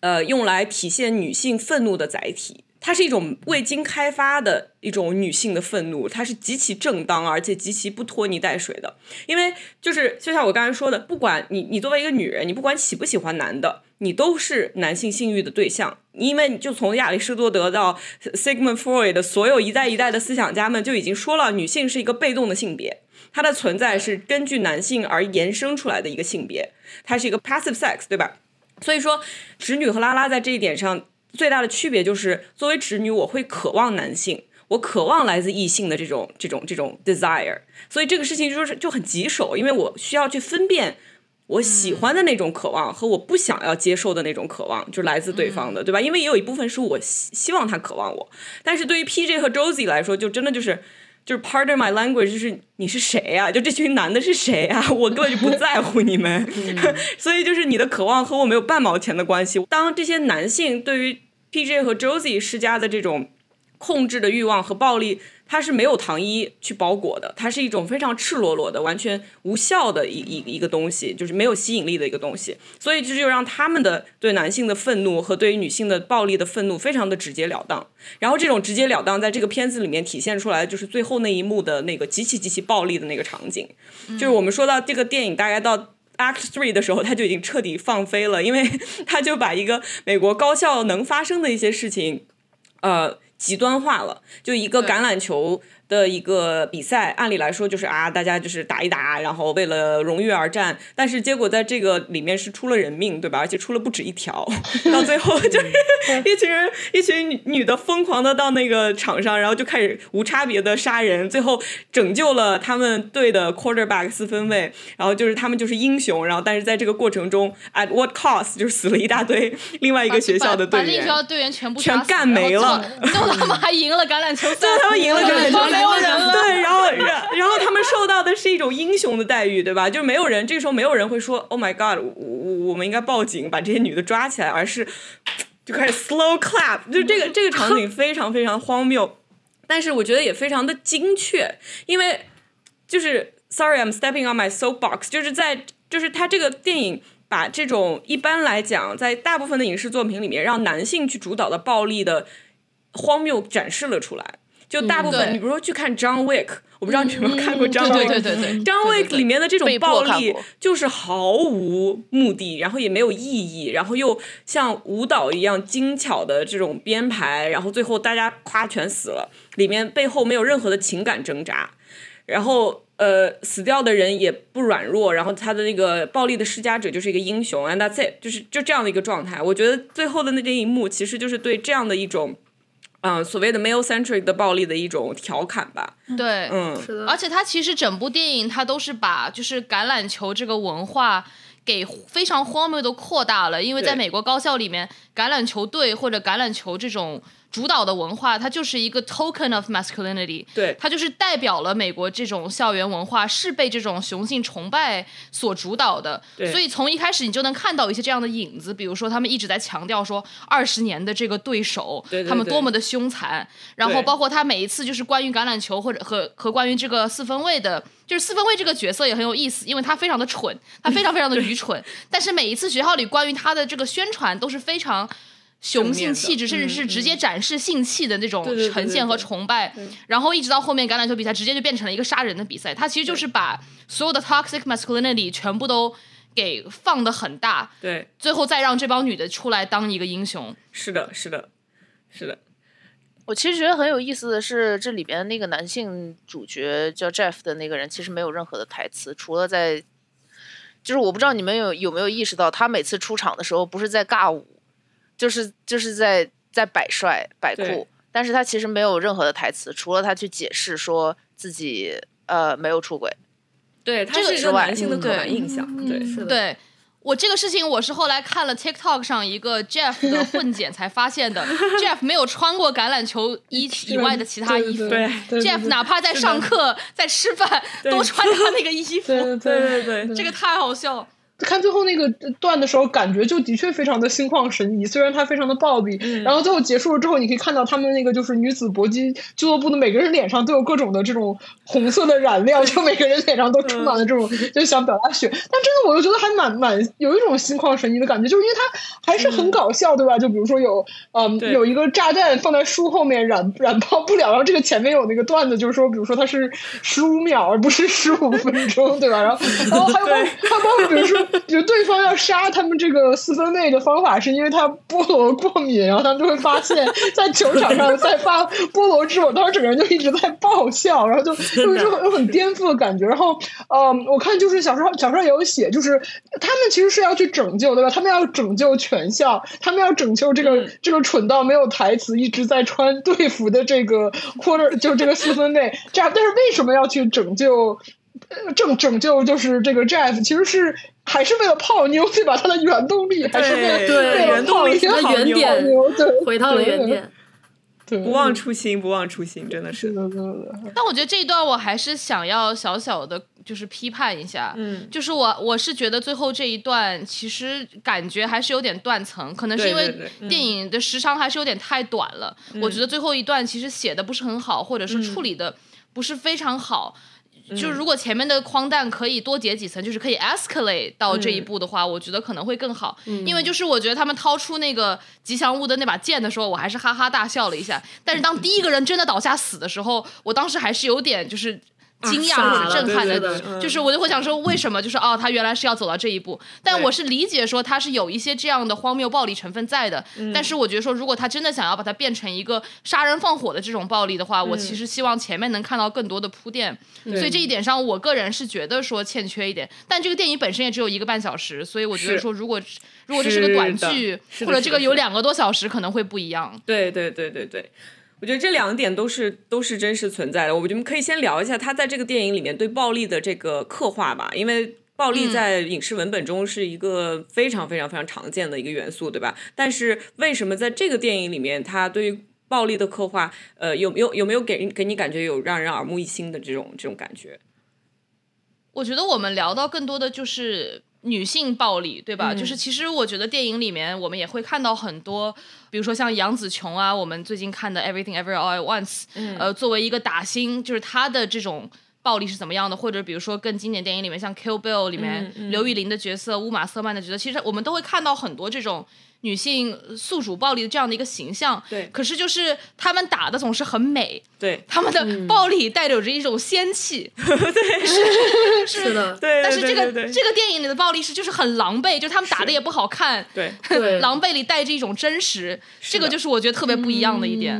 呃，用来体现女性愤怒的载体。它是一种未经开发的一种女性的愤怒，它是极其正当而且极其不拖泥带水的。因为就是就像我刚才说的，不管你你作为一个女人，你不管喜不喜欢男的，你都是男性性欲的对象。因为就从亚里士多德到 Sigmund Freud 的所有一代一代的思想家们就已经说了，女性是一个被动的性别，它的存在是根据男性而延伸出来的一个性别，它是一个 passive sex，对吧？所以说，直女和拉拉在这一点上。最大的区别就是，作为直女，我会渴望男性，我渴望来自异性的这种、这种、这种 desire，所以这个事情就是就很棘手，因为我需要去分辨我喜欢的那种渴望和我不想要接受的那种渴望，就来自对方的，对吧？因为也有一部分是我希希望他渴望我，但是对于 PJ 和 Josie 来说，就真的就是就是 pardon my language，就是你是谁呀？就这群男的是谁呀？我根本就不在乎你们，所以就是你的渴望和我没有半毛钱的关系。当这些男性对于 P.J. 和 Josie 施加的这种控制的欲望和暴力，它是没有糖衣去包裹的，它是一种非常赤裸裸的、完全无效的一一一个东西，就是没有吸引力的一个东西。所以这就让他们的对男性的愤怒和对于女性的暴力的愤怒非常的直截了当。然后这种直截了当在这个片子里面体现出来，就是最后那一幕的那个极其极其暴力的那个场景。就是我们说到这个电影大概到。Act Three 的时候，他就已经彻底放飞了，因为 他就把一个美国高校能发生的一些事情，呃，极端化了，就一个橄榄球。的一个比赛，按理来说就是啊，大家就是打一打，然后为了荣誉而战。但是结果在这个里面是出了人命，对吧？而且出了不止一条。到最后就是一群人，一群女的疯狂的到那个场上，然后就开始无差别的杀人，最后拯救了他们队的 quarterback 四分卫。然后就是他们就是英雄。然后但是在这个过程中，at what cost 就是死了一大堆另外一个学校的队员，把另一校队员全部全干没了。最后他们还赢了橄榄球赛，最后他们赢了橄榄球赛。没有人了，对，然后然然后他们受到的是一种英雄的待遇，对吧？就没有人这个时候没有人会说 “Oh my God”，我我我们应该报警把这些女的抓起来，而是就开始 slow clap，就这个这个场景非常非常荒谬，但是我觉得也非常的精确，因为就是 Sorry I'm stepping on my soapbox，就是在就是他这个电影把这种一般来讲在大部分的影视作品里面让男性去主导的暴力的荒谬展示了出来。就大部分，你比如说去看《John Wick》，我不知道你有没有看过《John Wick》。John Wick》里面的这种暴力就是毫无目的，然后也没有意义，然后又像舞蹈一样精巧的这种编排，然后最后大家夸全死了，里面背后没有任何的情感挣扎，然后呃死掉的人也不软弱，然后他的那个暴力的施加者就是一个英雄，and that's it，就是就这样的一个状态。我觉得最后的那这一幕其实就是对这样的一种。嗯，所谓的 male centric 的暴力的一种调侃吧。对，嗯，是的。而且它其实整部电影它都是把就是橄榄球这个文化给非常荒谬的扩大了，因为在美国高校里面，橄榄球队或者橄榄球这种。主导的文化，它就是一个 token of masculinity，对，它就是代表了美国这种校园文化是被这种雄性崇拜所主导的。所以从一开始你就能看到一些这样的影子，比如说他们一直在强调说二十年的这个对手，他们多么的凶残。然后包括他每一次就是关于橄榄球或者和和关于这个四分卫的，就是四分卫这个角色也很有意思，因为他非常的蠢，他非常非常的愚蠢。但是每一次学校里关于他的这个宣传都是非常。雄性气质，甚至是直接展示性器的那种呈现和崇拜，然后一直到后面橄榄球比赛，直接就变成了一个杀人的比赛。他其实就是把所有的 toxic masculinity 全部都给放的很大，对，最后再让这帮女的出来当一个英雄。是的，是的，是的。我其实觉得很有意思的是，这里边那个男性主角叫 Jeff 的那个人，其实没有任何的台词，除了在，就是我不知道你们有有没有意识到，他每次出场的时候不是在尬舞。就是就是在在摆帅摆酷，但是他其实没有任何的台词，除了他去解释说自己呃没有出轨，对，他是一个男性的刻板印象，对，是的。对我这个事情，我是后来看了 TikTok 上一个 Jeff 的混剪才发现的。Jeff 没有穿过橄榄球 衣以外的其他衣服，Jeff 哪怕在上课在吃饭都穿他那个衣服，对对对，这个太好笑。看最后那个段的时候，感觉就的确非常的心旷神怡，虽然它非常的暴力。然后最后结束了之后，你可以看到他们那个就是女子搏击俱乐部的每个人脸上都有各种的这种红色的染料，就每个人脸上都充满了这种就想表达血。但真的，我又觉得还蛮蛮有一种心旷神怡的感觉，就是因为它还是很搞笑，对吧？就比如说有嗯有一个炸弹放在书后面染染爆不了，然后这个前面有那个段子，就是说比如说它是十五秒而不是十五分钟，对吧？然后然后还有还包括比如说。就对方要杀他们这个四分卫的方法，是因为他菠萝过敏，然后他们就会发现，在球场上在发菠萝汁，我当时整个人就一直在爆笑，然后就 就是有很颠覆的感觉。然后，呃，我看就是小说小说也有写，就是他们其实是要去拯救，对吧？他们要拯救全校，他们要拯救这个这个蠢到没有台词，一直在穿队服的这个 quarter，就这个四分卫。这样，但是为什么要去拯救？拯拯救就是这个 Jeff，其实是还是为了泡妞，对吧？他的原动力还是为对原动力的原点，对，回到了原点，对，不忘初心，不忘初心，真的是。但我觉得这一段我还是想要小小的，就是批判一下，嗯，就是我我是觉得最后这一段其实感觉还是有点断层，可能是因为电影的时长还是有点太短了。我觉得最后一段其实写的不是很好，或者是处理的不是非常好。就是如果前面的框弹可以多叠几层，就是可以 escalate 到这一步的话，我觉得可能会更好。因为就是我觉得他们掏出那个吉祥物的那把剑的时候，我还是哈哈大笑了一下。但是当第一个人真的倒下死的时候，我当时还是有点就是。惊讶或者震撼的，就是我就会想说，为什么就是哦，他原来是要走到这一步。但我是理解说他是有一些这样的荒谬暴力成分在的。但是我觉得说，如果他真的想要把它变成一个杀人放火的这种暴力的话，我其实希望前面能看到更多的铺垫。所以这一点上，我个人是觉得说欠缺一点。但这个电影本身也只有一个半小时，所以我觉得说，如果如果这是个短剧，或者这个有两个多小时，可能会不一样。对对对对对。我觉得这两点都是都是真实存在的。我们可以先聊一下他在这个电影里面对暴力的这个刻画吧，因为暴力在影视文本中是一个非常非常非常常见的一个元素，对吧？但是为什么在这个电影里面，他对于暴力的刻画，呃，有没有有没有给给你感觉有让人耳目一新的这种这种感觉？我觉得我们聊到更多的就是。女性暴力，对吧？就是其实我觉得电影里面我们也会看到很多，比如说像杨紫琼啊，我们最近看的《Everything Every All at Once》，呃，作为一个打星，就是她的这种暴力是怎么样的？或者比如说更经典电影里面，像《Kill Bill》里面刘玉玲的角色、乌玛瑟曼的角色，其实我们都会看到很多这种。女性宿主暴力的这样的一个形象，对，可是就是他们打的总是很美，对，他们的暴力带有着一种仙气，对，是是的，对，但是这个这个电影里的暴力是就是很狼狈，就他们打的也不好看，对，狼狈里带着一种真实，这个就是我觉得特别不一样的一点。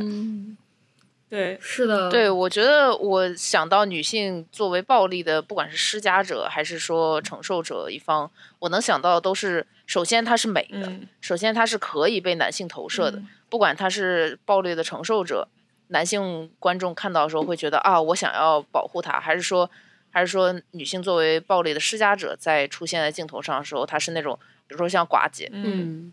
对，是的，对我觉得我想到女性作为暴力的，不管是施加者还是说承受者一方，我能想到的都是，首先她是美的，首先她是可以被男性投射的，不管她是暴力的承受者，男性观众看到的时候会觉得啊，我想要保护她，还是说，还是说女性作为暴力的施加者在出现在镜头上的时候，她是那种，比如说像寡姐，嗯。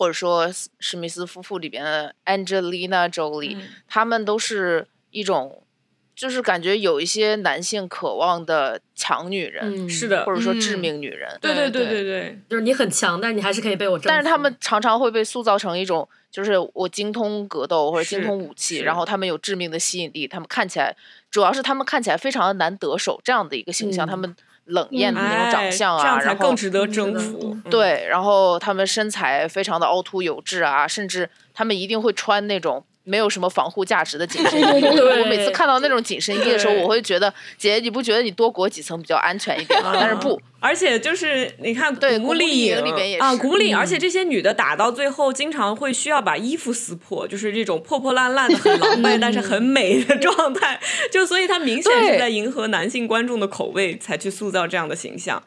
或者说史密斯夫妇里边的 Angelina Jolie，他们都是一种，就是感觉有一些男性渴望的强女人，是的，或者说致命女人。对对对对对，就是你很强，但是你还是可以被我。但是他们常常会被塑造成一种，就是我精通格斗或者精通武器，然后他们有致命的吸引力，他们看起来，主要是他们看起来非常的难得手这样的一个形象，他们。冷艳的那种长相啊，然后更值得征服。对，然后他们身材非常的凹凸有致啊，甚至他们一定会穿那种。没有什么防护价值的紧身衣，我每次看到那种紧身衣的时候，我会觉得姐，你不觉得你多裹几层比较安全一点吗？但是不，而且就是你看，对，古丽影里边也是。啊，古丽影，而且这些女的打到最后，经常会需要把衣服撕破，就是这种破破烂烂的、很狼狈但是很美的状态，就所以她明显是在迎合男性观众的口味，才去塑造这样的形象。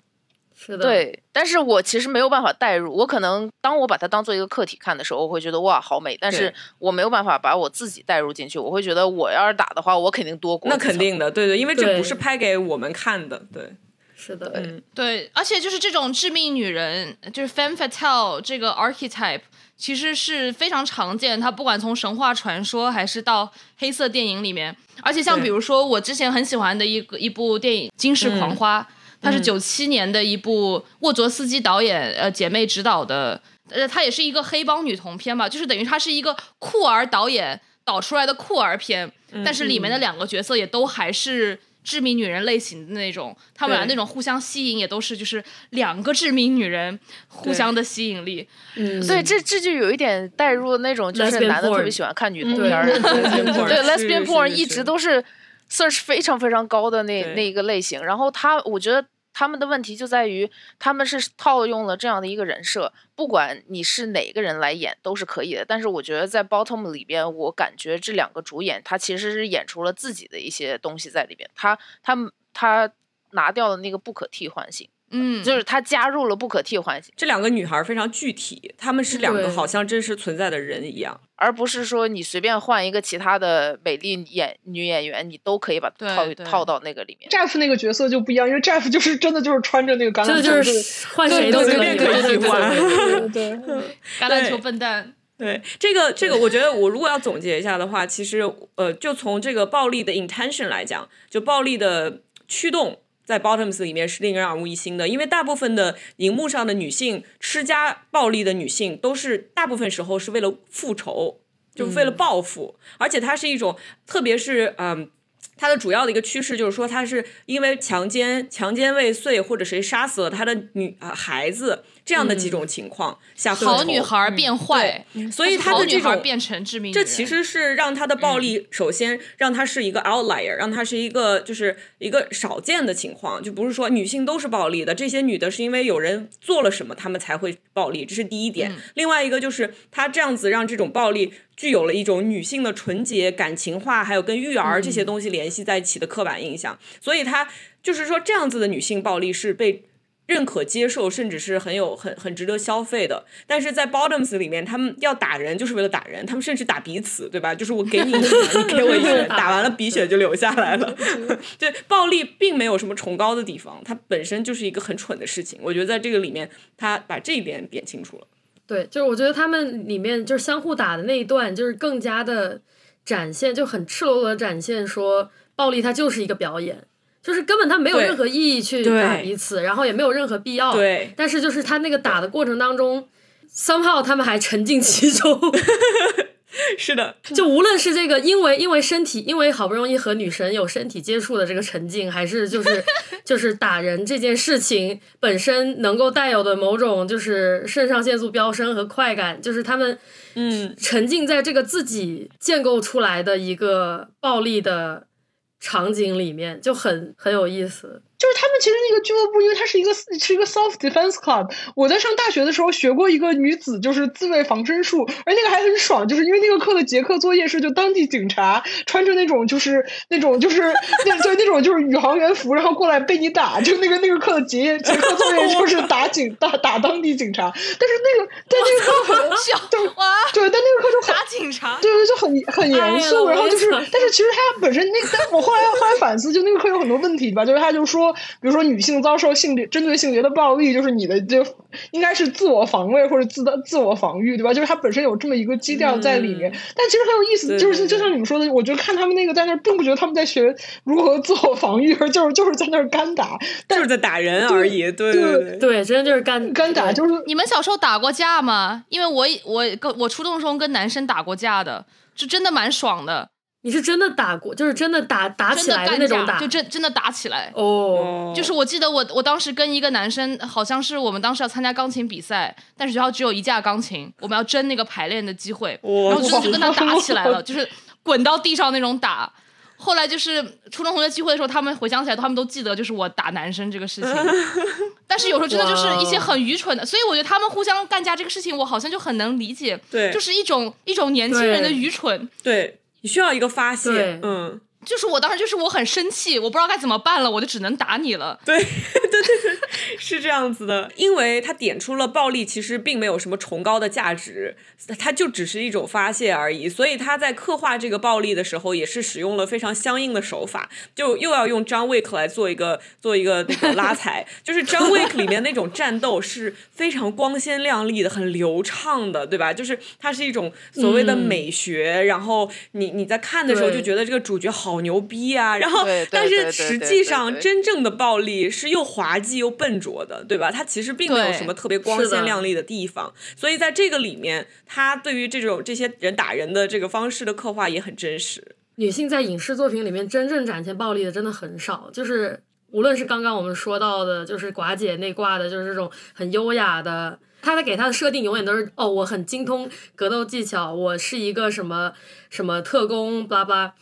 是的，对，但是我其实没有办法代入，我可能当我把它当做一个客体看的时候，我会觉得哇，好美，但是我没有办法把我自己代入进去，我会觉得我要是打的话，我肯定多过。那肯定的，对对，因为这不是拍给我们看的，对，是的，嗯，对，而且就是这种致命女人，就是 femme fatale 这个 archetype，其实是非常常见，它不管从神话传说还是到黑色电影里面，而且像比如说我之前很喜欢的一个一部电影《惊世狂花》。它是九七年的一部沃卓斯基导演呃姐妹执导的，呃，它也是一个黑帮女童片吧，就是等于它是一个酷儿导演导出来的酷儿片，但是里面的两个角色也都还是。致命女人类型的那种，他们俩那种互相吸引也都是就是两个致命女人互相的吸引力。嗯，对，这这就有一点带入那种就是男的特别喜欢看女同片儿，对，lesbian porn 一直都是 search 非常非常高的那那一个类型。然后他，我觉得。他们的问题就在于，他们是套用了这样的一个人设，不管你是哪个人来演都是可以的。但是我觉得在《Bottom》里边，我感觉这两个主演他其实是演出了自己的一些东西在里边，他他他拿掉了那个不可替换性。嗯，就是他加入了不可替换性。这两个女孩非常具体，她们是两个好像真实存在的人一样，而不是说你随便换一个其他的美丽演女演员，你都可以把套套到那个里面。Jeff 那个角色就不一样，因为 Jeff 就是真的就是穿着那个橄榄球，就是换谁都随便可以换。对，橄榄球笨蛋。对，这个这个，我觉得我如果要总结一下的话，其实呃，就从这个暴力的 intention 来讲，就暴力的驱动。在 Bottoms 里面是令人耳目一新的，因为大部分的荧幕上的女性施加暴力的女性，都是大部分时候是为了复仇，就是为了报复，而且它是一种，特别是嗯。它的主要的一个趋势就是说，他是因为强奸、强奸未遂，或者谁杀死了他的女呃孩子这样的几种情况下，好女孩变坏，所以他的这种变成致命，这其实是让他的暴力首先让他是一个 outlier，让他是一个就是一个少见的情况，就不是说女性都是暴力的，这些女的是因为有人做了什么，她们才会暴力，这是第一点。另外一个就是他这样子让这种暴力。具有了一种女性的纯洁、感情化，还有跟育儿这些东西联系在一起的刻板印象，所以她就是说这样子的女性暴力是被认可、接受，甚至是很有、很很值得消费的。但是在 Bottoms 里面，他们要打人就是为了打人，他们甚至打彼此，对吧？就是我给你一拳，你给我一拳，打完了鼻血就流下来了。对，暴力并没有什么崇高的地方，它本身就是一个很蠢的事情。我觉得在这个里面，他把这一点点清楚了。对，就是我觉得他们里面就是相互打的那一段，就是更加的展现，就很赤裸裸的展现说暴力它就是一个表演，就是根本它没有任何意义去打彼此，然后也没有任何必要。对，但是就是他那个打的过程当中，somehow 他们还沉浸其中。是的，就无论是这个，因为因为身体，因为好不容易和女神有身体接触的这个沉浸，还是就是就是打人这件事情本身能够带有的某种就是肾上腺素飙升和快感，就是他们嗯沉浸在这个自己建构出来的一个暴力的场景里面，就很很有意思。就是他们其实那个俱乐部，因为它是一个是一个 self defense club。我在上大学的时候学过一个女子就是自卫防身术，而那个还很爽，就是因为那个课的结课作业是就当地警察穿着那种就是那种就是那对那种就是宇航员服，然后过来被你打，就那个那个课的结业结课作业就是打警打打当地警察。但是那个但那个课很笑，哇，对，但那个课就打警察，对对，就很很严肃。然后就是，但是其实他本身那，但我后来后来反思，就那个课有很多问题吧，就是他就说。比如说，女性遭受性别针对性别的暴力，就是你的就应该是自我防卫或者自的自我防御，对吧？就是它本身有这么一个基调在里面。但其实很有意思，就是就像你们说的，我觉得看他们那个在那儿，并不觉得他们在学如何自我防御，而就是 就是在那儿干打，就是在打人而已。对对对，真的就是干干打。就是你们小时候打过架吗？因为我我跟我初中时候跟男生打过架的，是真的蛮爽的。你是真的打过，就是真的打打起来的那种打，就真真的打起来哦。就是我记得我我当时跟一个男生，好像是我们当时要参加钢琴比赛，但是学校只有一架钢琴，我们要争那个排练的机会，然后真的就跟他打起来了，就是滚到地上那种打。后来就是初中同学聚会的时候，他们回想起来，他们都记得就是我打男生这个事情。但是有时候真的就是一些很愚蠢的，所以我觉得他们互相干架这个事情，我好像就很能理解，对，就是一种一种年轻人的愚蠢，对。你需要一个发泄，嗯，就是我当时就是我很生气，我不知道该怎么办了，我就只能打你了。对，对 对对，是这样子的，因为他点出了暴力其实并没有什么崇高的价值，它就只是一种发泄而已。所以他在刻画这个暴力的时候，也是使用了非常相应的手法，就又要用张 Wick 来做一个做一个那个拉踩，就是张 Wick 里面那种战斗是非常光鲜亮丽的，很流畅的，对吧？就是它是一种所谓的美学，然后你你在看的时候就觉得这个主角好牛逼啊，然后但是实际上真正的暴力是又滑稽又笨拙的，对吧？他其实并没有什么特别光鲜亮丽的地方，所以在这个里面，他对于这种这些人打人的这个方式的刻画也很真实。女性在影视作品里面真正展现暴力的真的很少，就是无论是刚刚我们说到的，就是寡姐那挂的，就是这种很优雅的，她的给她的设定永远都是哦，我很精通格斗技巧，我是一个什么什么特工，巴拉巴拉，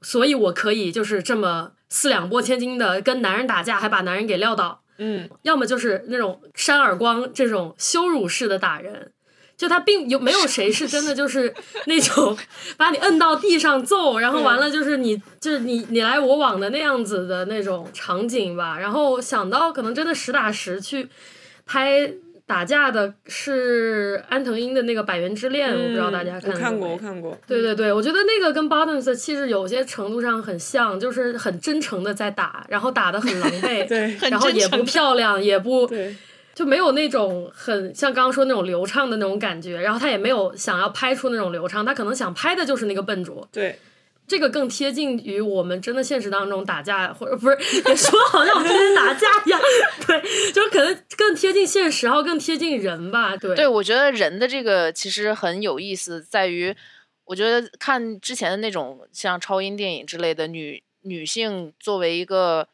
所以我可以就是这么四两拨千斤的跟男人打架，还把男人给撂倒。嗯，要么就是那种扇耳光这种羞辱式的打人，就他并有没有谁是真的就是那种 把你摁到地上揍，然后完了就是你就是你你来我往的那样子的那种场景吧。然后想到可能真的实打实去拍。打架的是安藤英的那个《百元之恋》，我不知道大家看过看过，我看过。对对对，我觉得那个跟 Bottoms 的气质有些程度上很像，就是很真诚的在打，然后打的很狼狈，对，然后也不漂亮，也不，就没有那种很像刚刚说那种流畅的那种感觉，然后他也没有想要拍出那种流畅，他可能想拍的就是那个笨拙，对。这个更贴近于我们真的现实当中打架，或者不是也说好像我们天天打架一样，对，就是可能更贴近现实，然后更贴近人吧，对。对，我觉得人的这个其实很有意思，在于我觉得看之前的那种像超英电影之类的女女性作为一个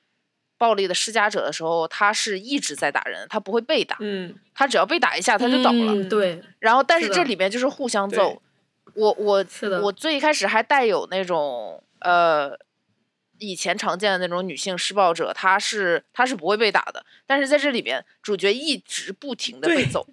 暴力的施加者的时候，她是一直在打人，她不会被打，嗯，她只要被打一下，她就倒了，对。然后，但是这里边就是互相揍。我我我最一开始还带有那种呃，以前常见的那种女性施暴者，她是她是不会被打的，但是在这里边，主角一直不停的被揍。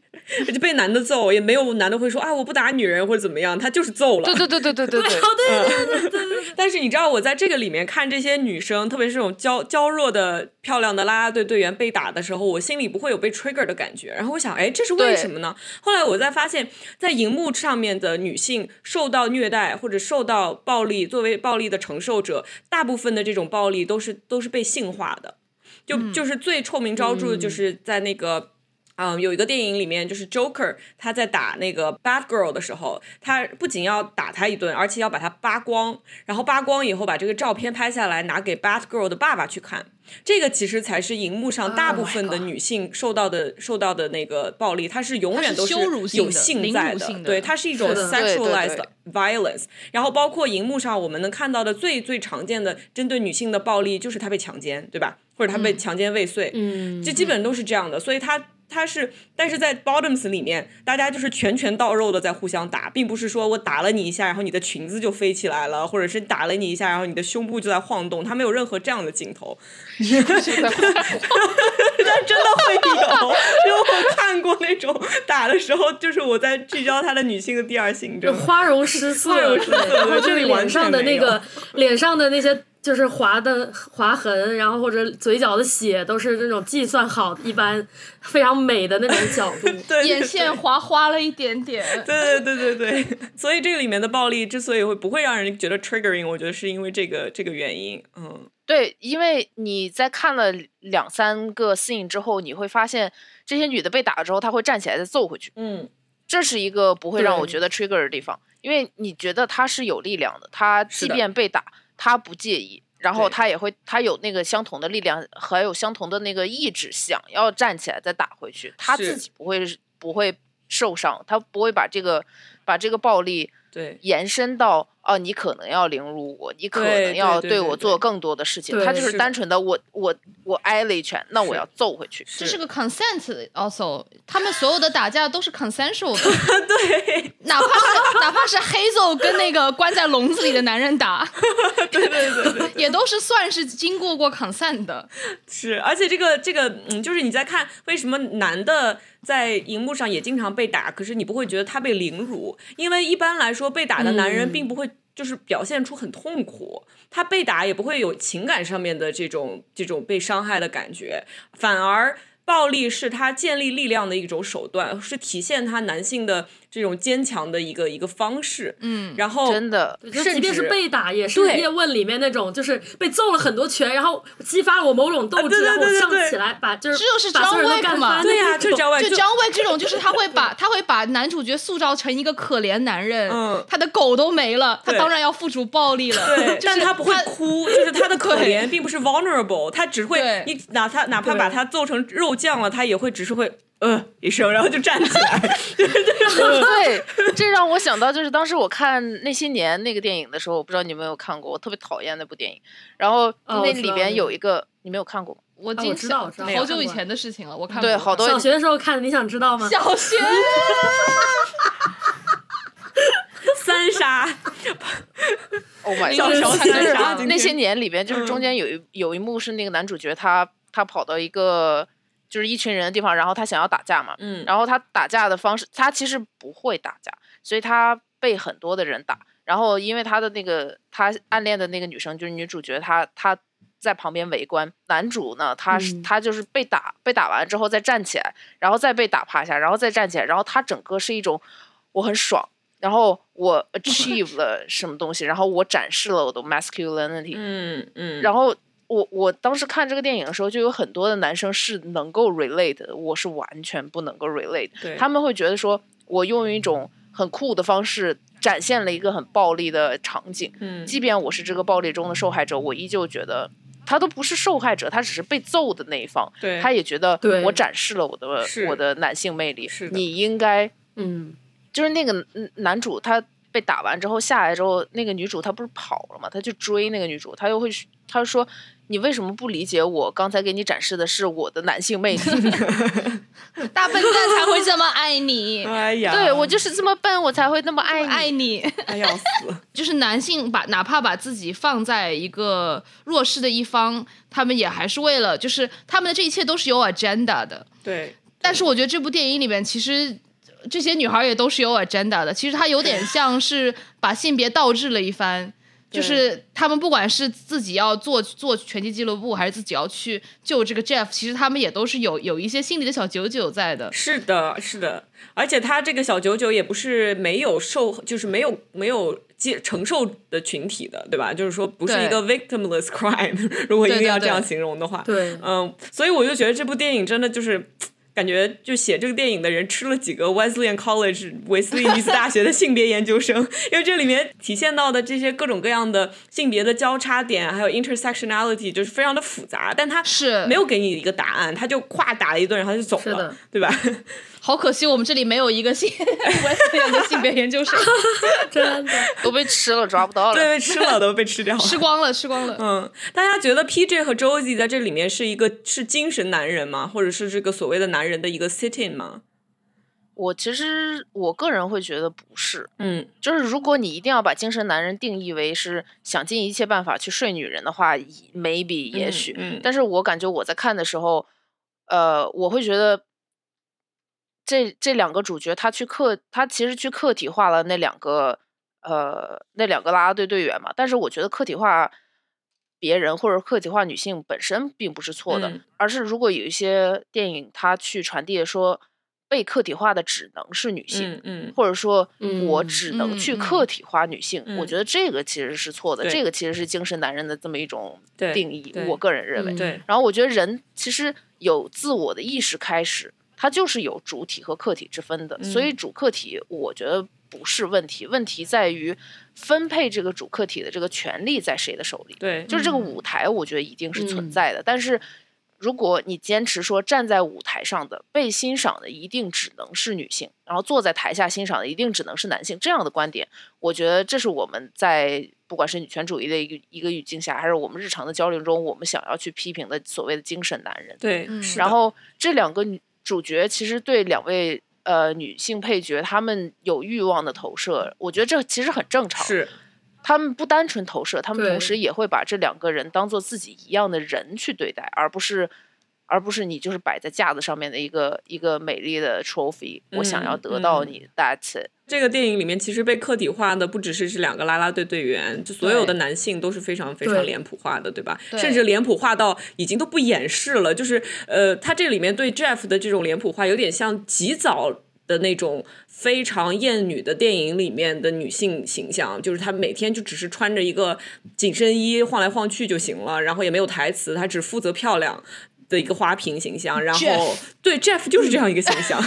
就被男的揍，也没有男的会说啊，我不打女人或者怎么样，他就是揍了。对对对对对对对。对对对对。但是你知道我在这个里面看这些女生，特别是这种娇娇弱的漂亮的啦啦队队员被打的时候，我心里不会有被 trigger 的感觉。然后我想，哎，这是为什么呢？后来我再发现，在荧幕上面的女性受到虐待或者受到暴力，作为暴力的承受者，大部分的这种暴力都是都是被性化的。就就是最臭名昭著的就是在那个。嗯，有一个电影里面，就是 Joker 他在打那个 Bad Girl 的时候，他不仅要打他一顿，而且要把他扒光，然后扒光以后把这个照片拍下来拿给 Bad Girl 的爸爸去看。这个其实才是荧幕上大部分的女性受到的受到的那个暴力，它是永远都是有性在的，对，它是一种 sexualized violence。然后包括荧幕上我们能看到的最最常见的针对女性的暴力，就是她被强奸，对吧？或者她被强奸未遂，嗯，这基本都是这样的，所以她。他是，但是在 bottoms 里面，大家就是拳拳到肉的在互相打，并不是说我打了你一下，然后你的裙子就飞起来了，或者是打了你一下，然后你的胸部就在晃动，他没有任何这样的镜头。但真的会有，因为我看过那种打的时候，就是我在聚焦他的女性的第二性征，花容失色，然后这里脸上的那个脸上的那些。就是划的划痕，然后或者嘴角的血都是那种计算好一般非常美的那种角度，眼线划花了一点点。对对对对对，所以这个里面的暴力之所以会不会让人觉得 triggering，我觉得是因为这个这个原因。嗯，对，因为你在看了两三个 scene 之后，你会发现这些女的被打了之后，她会站起来再揍回去。嗯，这是一个不会让我觉得 trigger 的地方，因为你觉得她是有力量的，她即便被打。他不介意，然后他也会，他有那个相同的力量，还有相同的那个意志，想要站起来再打回去。他自己不会不会受伤，他不会把这个把这个暴力对延伸到。哦，你可能要凌辱我，你可能要对我做更多的事情。他就是单纯的我我我挨了一拳，那我要揍回去。这是个 consent，also，他们所有的打架都是 consensual 的。对，哪怕是哪怕是黑揍跟那个关在笼子里的男人打，对对对对，也都是算是经过过 consent 的。是，而且这个这个嗯，就是你在看为什么男的在荧幕上也经常被打，可是你不会觉得他被凌辱，因为一般来说被打的男人并不会。就是表现出很痛苦，他被打也不会有情感上面的这种这种被伤害的感觉，反而暴力是他建立力量的一种手段，是体现他男性的这种坚强的一个一个方式。嗯，然后真的，甚即便是被打，也是叶问里面那种，就是被揍了很多拳，然后激发了我某种斗志，对对然后我上对对对起来把就是这就是把所有人都干嘛翻。对呀、就是张卫就张卫这种，就是他会把他会把男主角塑造成一个可怜男人，嗯他的狗都没了，他当然要付出暴力了。对，就是但他不会哭，就是他的 可怜并不是 vulnerable，他只会你哪怕哪怕把他揍成肉酱了，他也会只是会呃一声，然后就站起来。对，这让我 想到就是当时我看那些年那个电影的时候，我不知道你有没有看过，我特别讨厌那部电影。然后那里边有一个，你没有看过吗？我经我知道我知道好久以前的事情了，我看对，好多小学的时候看的，你想知道吗？小学三杀，Oh my 小 god！小就是三杀那些年里边，就是中间有一有一幕是那个男主角他他跑到一个就是一群人的地方，然后他想要打架嘛，嗯，然后他打架的方式，他其实不会打架，所以他被很多的人打。然后因为他的那个他暗恋的那个女生就是女主角，她她在旁边围观。男主呢，他是、嗯他就是被打被打完之后再站起来，然后再被打趴下，然后再站起来，然后他整个是一种我很爽。然后我 achieve 了什么东西，然后我展示了我的 masculinity，、嗯嗯，然后我我当时看这个电影的时候，就有很多的男生是能够 relate 的，我是完全不能够 relate。对。他们会觉得说，我用一种很酷的方式展现了一个很暴力的场景，嗯。即便我是这个暴力中的受害者，我依旧觉得他都不是受害者，他只是被揍的那一方，对。他也觉得我展示了我的我的男性魅力是，你应该嗯，就是那个嗯男主他被打完之后下来之后，那个女主她不是跑了嘛，她去追那个女主，她又会去他就说你为什么不理解我刚才给你展示的是我的男性魅力？大笨蛋才会这么爱你，哎呀，对我就是这么笨，我才会那么爱你。爱你。哎要死，就是男性把哪怕把自己放在一个弱势的一方，他们也还是为了，就是他们的这一切都是有 agenda 的。对，但是我觉得这部电影里面，其实这些女孩也都是有 agenda 的。其实她有点像是把性别倒置了一番，就是他们不管是自己要做做拳击俱乐部，还是自己要去救这个 Jeff，其实他们也都是有有一些心里的小九九在的。是的，是的，而且他这个小九九也不是没有受，就是没有没有接承受的群体的，对吧？就是说不是一个 victimless crime，如果硬对对要这样形容的话，对，嗯，所以我就觉得这部电影真的就是。感觉就写这个电影的人吃了几个 Wesleyan College 韦斯利女子大学的性别研究生，因为这里面体现到的这些各种各样的性别的交叉点，还有 intersectionality，就是非常的复杂，但他是。没有给你一个答案，他就咵打了一顿，然后就走了，对吧？好可惜，我们这里没有一个性 Wesleyan 的性别研究生，真的。都被吃了，抓不到了对，了。被吃了都被吃掉了。吃光了，吃光了。嗯，大家觉得 PJ 和 Josie 在这里面是一个是精神男人吗？或者是这个所谓的男人的一个 sitting 吗？我其实我个人会觉得不是，嗯就是如果你一定要把精神男人定义为是想尽一切办法去睡女人的话，maybe 也许，嗯但是我感觉我在看的时候，呃，我会觉得这这两个主角他去客，他其实去客体化了那两个呃那两个啦啦队队员嘛，但是我觉得客体化别人或者客体化女性本身并不是错的，嗯而是如果有一些电影它去传递说被客体化的只能是女性，嗯嗯，或者说我嗯只能去客体化女性，我嗯觉得这个其实是错的，对这个其实是精神男人的这么一种定义，我个人认为。嗯对，然后我觉得人其实有自我的意识开始，他就是有主体和客体之分的，所以嗯主客体我觉得不是问题，问题在于分配这个主客体的这个权利在谁的手里。对，就是这个嗯舞台，我觉得一定是存嗯在的。但是，如果你坚持说站在舞台上的被欣赏的一定只能是女性，然后坐在台下欣赏的一定只能是男性，这样的观点，我觉得这是我们在不管是女权主义的一个一个语境下，还是我们日常的交流中，我们想要去批评的所谓的精神男人。对，嗯然后这两个女主角其实对两位呃女性配角，她们有欲望的投射，我觉得这其实很正常。是他们不单纯投射，他们同时也会把这两个人当做自己一样的人去对待，而不是，而不是你就是摆在架子上面的一个一个美丽的 trophy，、我想要嗯得到嗯你，that's it。这个电影里面其实被客体化的不只是这两个啦啦队队员，就所有的男性都是非常非常脸谱化的，对吧？甚至脸谱化到已经都不掩饰了，就是呃，他这里面对 Jeff 的这种脸谱化，有点像极早的那种非常艳女的电影里面的女性形象，就是她每天就只是穿着一个紧身衣晃来晃去就行了，然后也没有台词，她只负责漂亮。的一个花瓶形象，然后对 Jeff 就是这样一个形象。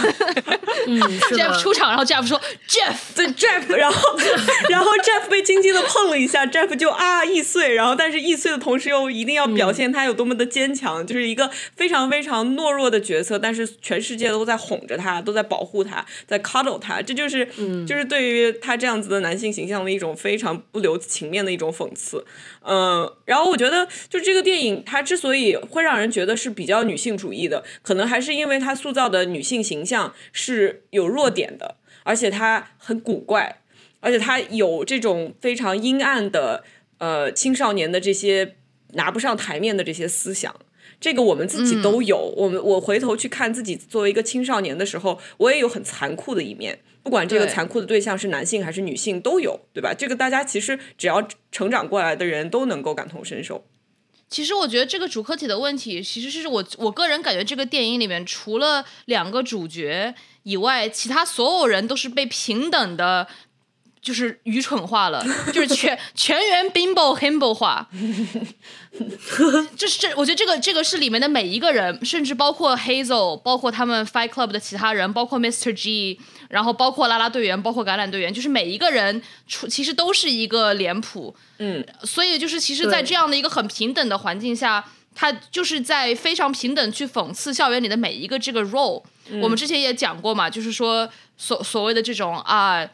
嗯，Jeff 出场，然后 Jeff 说 Jeff，对 Jeff，然后 然后 Jeff 被轻轻的碰了一下，Jeff 就啊易碎，然后但是易碎的同时又一定要表现他有多么的坚强，就是一个非常非常懦弱的角色，但是全世界都在哄着他，都在保护他，在 cuddle 他，这就是就是对于他这样子的男性形象的一种非常不留情面的一种讽刺。嗯，然后我觉得就这个电影，它之所以会让人觉得是比较女性主义的，可能还是因为它塑造的女性形象是有弱点的，而且它很古怪，而且它有这种非常阴暗的呃青少年的这些拿不上台面的这些思想。这个我们自己都有，我们我回头去看自己作为一个青少年的时候，我也有很残酷的一面。不管这个残酷的对象是男性还是女性，都有，对吧？这个大家其实只要成长过来的人都能够感同身受。其实我觉得这个主客体的问题，其实是我我个人感觉这个电影里面除了两个主角以外，其他所有人都是被平等的。就是愚蠢化了，就是全全员 bimbo himbo 化，就是这，我觉得这个这个是里面的每一个人，甚至包括 Hazel，包括他们 Fight Club 的其他人，包括 Mr. G，然后包括啦啦队员，包括橄榄队员，就是每一个人出其实都是一个脸谱，嗯，所以就是其实，在这样的一个很平等的环境下，他就是在非常平等去讽刺校园里的每一个这个 role。我们之前也讲过嘛，就是说所所谓的这种啊。呃，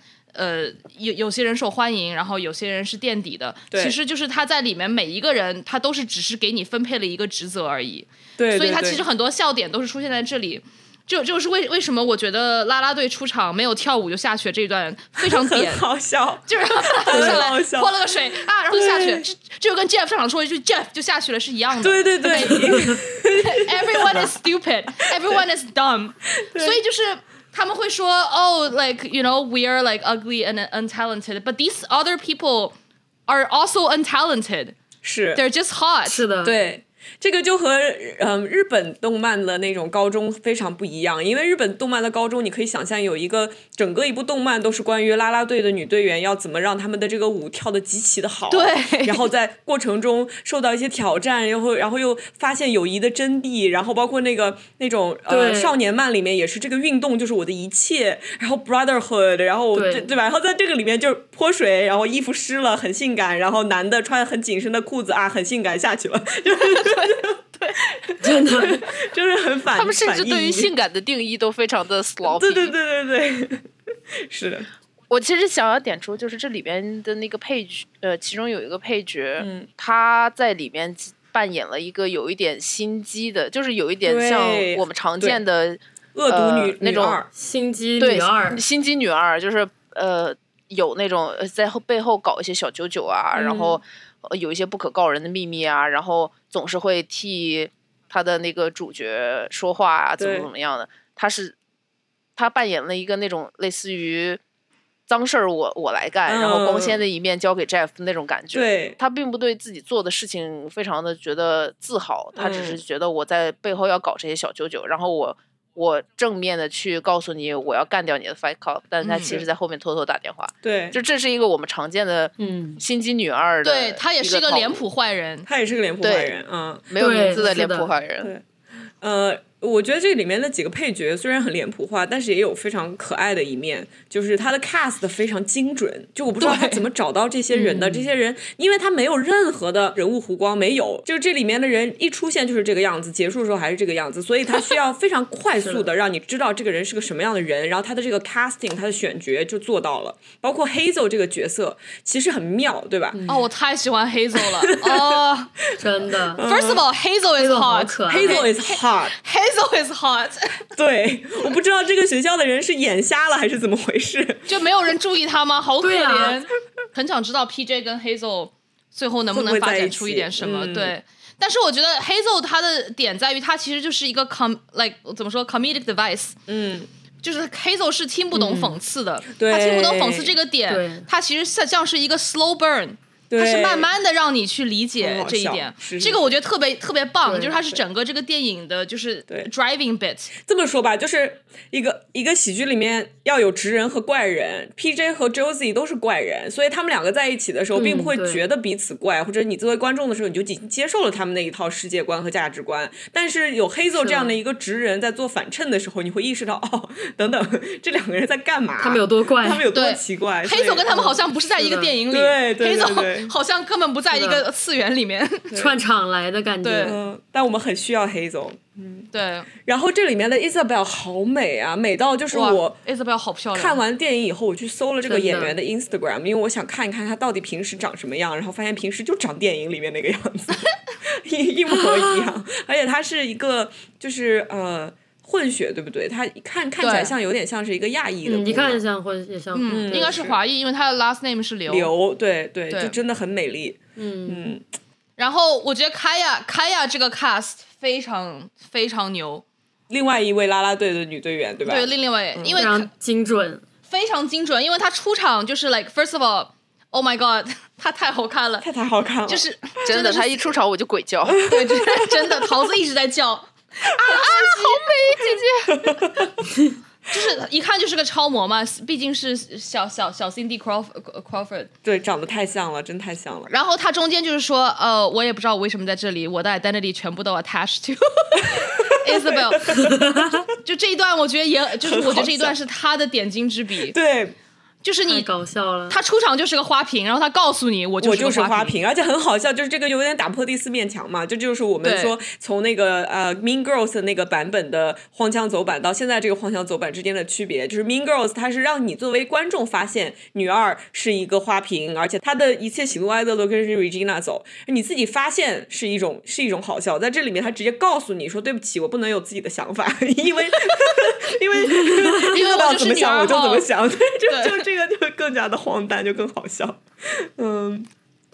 有有些人受欢迎，然后有些人是垫底的，其实就是他在里面每一个人，他都是只是给你分配了一个职责而已。对，所以他其实很多笑点都是出现在这里。就就是为为什么我觉得啦啦队出场没有跳舞就下雪这一段非常点，好笑，就是上来泼了个水啊，然后就下雪，这这就跟 Jeff 上场说一句 Jeff 就下去了是一样的。对对对，Everyone is stupid, everyone is dumb，所以就是。他们会说，Oh, like you know, we are like ugly and untalented, but these other people are also untalented. 是，They're just hot. 是的，对。 这个就和嗯日本动漫的那种高中非常不一样，因为日本动漫的高中，你可以想象有一个整个一部动漫都是关于啦啦队的女队员要怎么让他们的这个舞跳的极其的好，对，然后在过程中受到一些挑战，然后然后又发现友谊的真谛，然后包括那个那种呃少年漫里面也是这个运动就是我的一切，然后 brotherhood，然后对对吧？然后在这个里面就泼水，然后衣服湿了很性感，然后男的穿很紧身的裤子啊很性感下去了。对，真的就是很反。他们甚至对于性感的定义都非常的 sloppy。对对对对对，是的。我其实想要点出，就是这里边的那个配角，呃，其中有一个配角，嗯，他在里面扮演了一个有一点心机的，就是有一点像我们常见的恶毒女那种心机女二，心机女二，就是呃，有那种在后背后搞一些小九九啊，然后。有一些不可告人的秘密啊，然后总是会替他的那个主角说话啊，怎么怎么样的？他是他扮演了一个那种类似于脏事儿我我来干，然后光鲜的一面交给 Jeff 那种感觉。对，他并不对自己做的事情非常的觉得自豪，他只是觉得我在背后要搞这些小九九，然后我。我正面的去告诉你，我要干掉你的 Fight Club，但是他其实在后面偷偷打电话。对，就这是一个我们常见的嗯心机女二的，对他也是一个脸谱坏人，他也是个脸谱坏人，嗯，没有名字的脸谱坏人。对，呃。我觉得这里面的几个配角虽然很脸谱化，但是也有非常可爱的一面。就是他的 cast 非常精准，就我不知道他怎么找到这些人的。这些人，因为他没有任何的人物弧光，没有，就是这里面的人一出现就是这个样子，结束的时候还是这个样子，所以他需要非常 快速的让你知道这个人是个什么样的人。然后他的这个 casting，他的选角就做到了。包括 Hazel 这个角色其实很妙，对吧？哦，我太喜欢 Hazel 了，哦，真的。First of all, Hazel is hot. Hazel is hot. Hazel is hot. 对，我不知道这个学校的人是眼瞎了还是怎么回事，就没有人注意他吗？好可怜，很想知道 PJ 跟 Hazel 最后能不能发展出一点什么。对，但是我觉得 Hazel 他的点在于，他其实就是一个 com like 怎么说 comedic device。嗯，就是 Hazel 是听不懂讽刺的，对他听不懂讽刺这个点，他其实像像是一个 slow burn。它对是慢慢的让你去理解这一点。是，是这个我觉得特别特别棒，就是它是整个这个电影的，就是对。driving bit。这么说吧，就是一个一个喜剧里面要有直人和怪人，PJ 和 Josie 都是怪人，所以他们两个在一起的时候，并不会觉得彼此怪，或者你作为观众的时候，你就已经接受了他们那一套世界观和价值观。但是有 Hazel 这样的一个直人在做反衬的时候，你会意识到，哦，等等，这两个人在干嘛？他们有多怪？他们有多奇怪？黑手跟他们好像像不是在一个电影里，对对对黑对好像根本不在一个次元里面。串场来的感觉。对嗯，但我们很需要 Hazel。对，然后这里面的 Isabel 好美啊，美到就是我 Isabel 好漂亮。看完电影以后，我去搜了这个演员的 Instagram，因为我想看一看他到底平时长什么样，然后发现平时就长电影里面那个样子，一 一模一样。而且他是一个就是呃混血，对不对？他看看起来像有点像是一个亚裔的姑嗯，娘，一看像混也像，嗯，应该是华裔，因为他的 last name 是刘。刘，对对，对就真的很美丽。嗯，嗯，然后我觉得 Kaya Kaya 这个 cast 非常非常牛。另外一位啦啦队的女队员，对吧？对，另另外因为非常精准。非常精准，因为她出场就是 like first of all，oh my god，她太好看了，太太好看了，就是真的，是他一出场我就鬼叫。对，真的真的，桃子一直在叫啊啊，好美，姐姐。就是一看就是个超模嘛，毕竟是小小小 Cindy Crawford。对长得太像了，真太像了。然后他中间就是说，呃，我也不知道我为什么在这里，我的 identity 全部都 attached to Isabel。就这一段，我觉得也就是我觉得这一段是他的点睛之笔，对，太就是你搞笑了，他出场就是个花瓶，然后他告诉你我就我是个花就是花。瓶，而且很好笑，就是这个有点打破第四面墙嘛，这就是我们说从那个呃 Mean Girls 的那个版本的荒腔走板到现在这个荒腔走板之间的区别，就是 Mean Girls 它是让你作为观众发现女二是一个花瓶，而且她的一切喜怒哀乐都跟着 Regina 走，你自己发现是一种是一种好笑，在这里面他直接告诉你说对不起，我不能有自己的想法，因为 因为因为我就是怎么想我就怎么想，对，就就这个就更加的荒诞，就更好笑，嗯。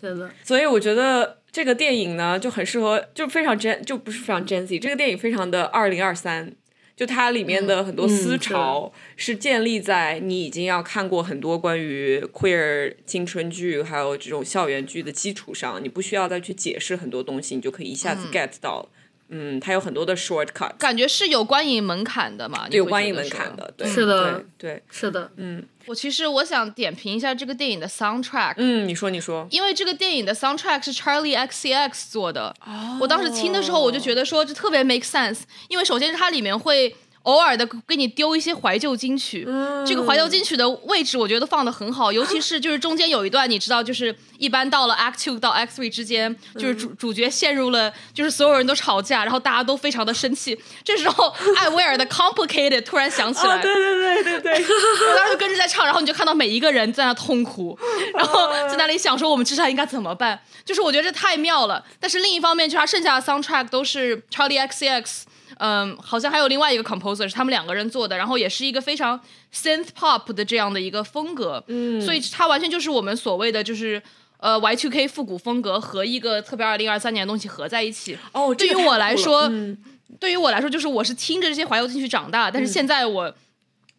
真的。所以我觉得这个电影呢就很适合，就非常 Gen，就不是非常 Gen Z，这个电影非常的二零二三。就它里面的很多思潮是建立在你已经要看过很多关于 queer 青春剧还有这种校园剧的基础上，你不需要再去解释很多东西，你就可以一下子 get 到。嗯，它有很多的 shortcut，感觉是有观影门槛的嘛？你有会观影门槛的，对，是的对对，是的，嗯我其实我想点评一下这个电影的 soundtrack，、嗯，你说你说，因为这个电影的 soundtrack 是 Charlie XCX 做的。我当时听的时候，我就觉得说这特别 make sense，因为首先是它里面会。偶尔的给你丢一些怀旧金曲，这个怀旧金曲的位置我觉得放的很好，尤其是就是中间有一段，你知道，就是一般到了 Act Two 到 Act Three 之间，就是主主角陷入了，就是所有人都吵架，然后大家都非常的生气，这时候 艾薇儿的 Complicated 突然响起来，啊，对对对对。对，我当时就跟着在唱，然后你就看到每一个人在那痛哭，然后在那里想说我们接下来应该怎么办。就是我觉得这太妙了。但是另一方面，就他剩下的 soundtrack 都是 Charlie XCX，嗯，好像还有另外一个 composer 是他们两个人做的，然后也是一个非常 synth pop 的这样的一个风格。嗯，所以它完全就是我们所谓的就是。呃，Y2K 复古风格和一个特别二零二三年的东西合在一起。哦，对于这个太我来说，嗯对于我来说，就是我是听着这些怀旧进去长大，但是现在我。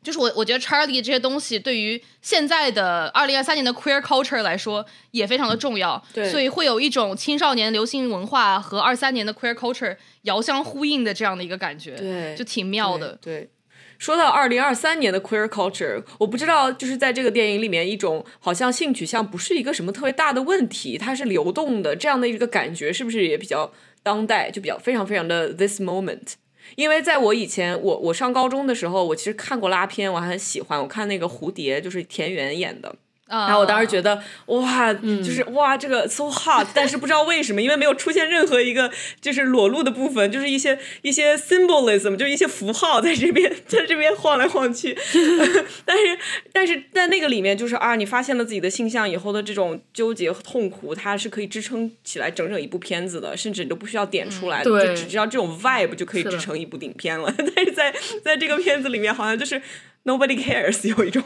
就是我，我觉得 Charlie 这些东西对于现在的二零二三年的 queer culture 来说也非常的重要，对所以会有一种青少年流行文化和二三年的 queer culture 遥相呼应的这样的一个感觉，对就挺妙的。对。对说到二零二三年的 queer culture，我不知道就是在这个电影里面，一种好像性取向不是一个什么特别大的问题，它是流动的这样的一个感觉，是不是也比较当代，就比较非常非常的 this moment？因为在我以前，我我上高中的时候，我其实看过拉片，我还很喜欢，我看那个蝴蝶，就是田园演的。啊、然后我当时觉得哇，就是哇，这个 so hot，但是不知道为什么，因为没有出现任何一个就是裸露的部分，就是一些一些 symbolism，就是一些符号在这边在这边晃来晃去。但是但是在那个里面，就是啊，你发现了自己的性向以后的这种纠结和痛苦，它是可以支撑起来整整一部片子的，甚至你都不需要点出来，对就只知道这种 vibe 就可以支撑一部影片了。但是在在这个片子里面，好像就是 nobody cares，有一种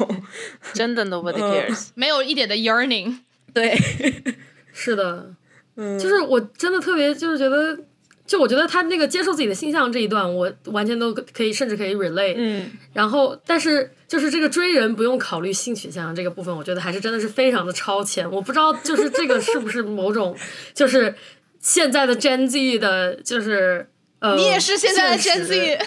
真的 nobody cares。没有一点的 yearning，对。是的，嗯就是我真的特别就是觉得就我觉得他那个接受自己的性向这一段，我完全都可以，甚至可以 relate。嗯，然后，但是就是这个追人不用考虑性取向这个部分，我觉得还是真的是非常的超前。我不知道，就是这个是不是某种，就是现在的 Gen Z 的，就是呃，你也是现在的 Gen Z，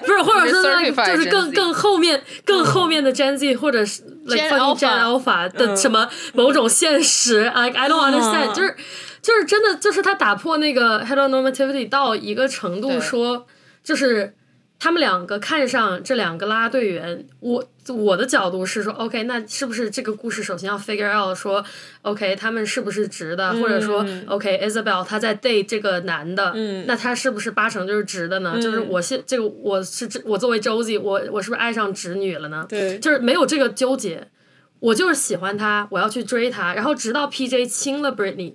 不是，或者说他就是更、更后面、更后面的 Gen Z，或者是 Like Alpha 的什么某种现实。I don't understand，就是就是真的，就是他打破那个 Hello Normativity 到一个程度，说就是他们两个看上这两个拉队员。我。我的角度是说，OK，那是不是这个故事首先要 figure out 说，OK，他们是不是直的，或者说，OK，Isabel 她在 date 这个男的，那他是不是八成就是直的呢？就是我现这个我是我作为 Josie，我我是不是爱上直女了呢？对就是没有这个纠结，我就是喜欢他，我要去追他，然后直到 PJ 亲了 Britney。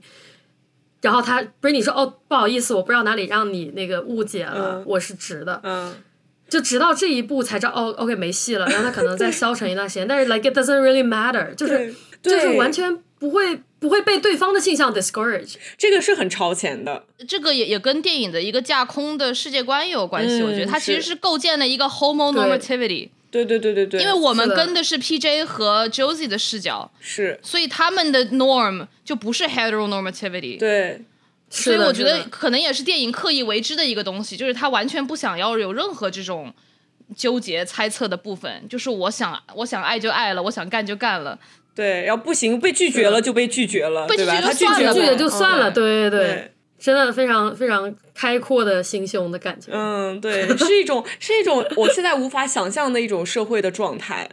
然后他 Britney 说：“哦，不好意思，我不知道哪里让你那个误解了，嗯我是直的。嗯，就直到这一步才知道，哦，OK 没戏了。然后他可能再消沉一段时间，但是 like it doesn't really matter，就是就是完全不会不会被对方的性向 discourage。这个是很超前的。这个也也跟电影的一个架空的世界观有关系。嗯我觉得它其实是是构建了一个 homonormativity，对对对对对，因为我们跟的是 PJ 和 Josie 的视角，是所以他们的 norm 就不是 heteronormativity。对所以我觉得可能也是电影刻意为之的一个东西，就是他完全不想要有任何这种纠结猜测的部分，就是我想我想爱就爱了，我想干就干了。对，然后不行，被拒绝了就被拒绝了，被对吧？拒绝就他拒绝拒绝就算了，对对，对。真的非常非常开阔的心胸的感觉。嗯，对，是一种是一种我现在无法想象的一种社会的状态。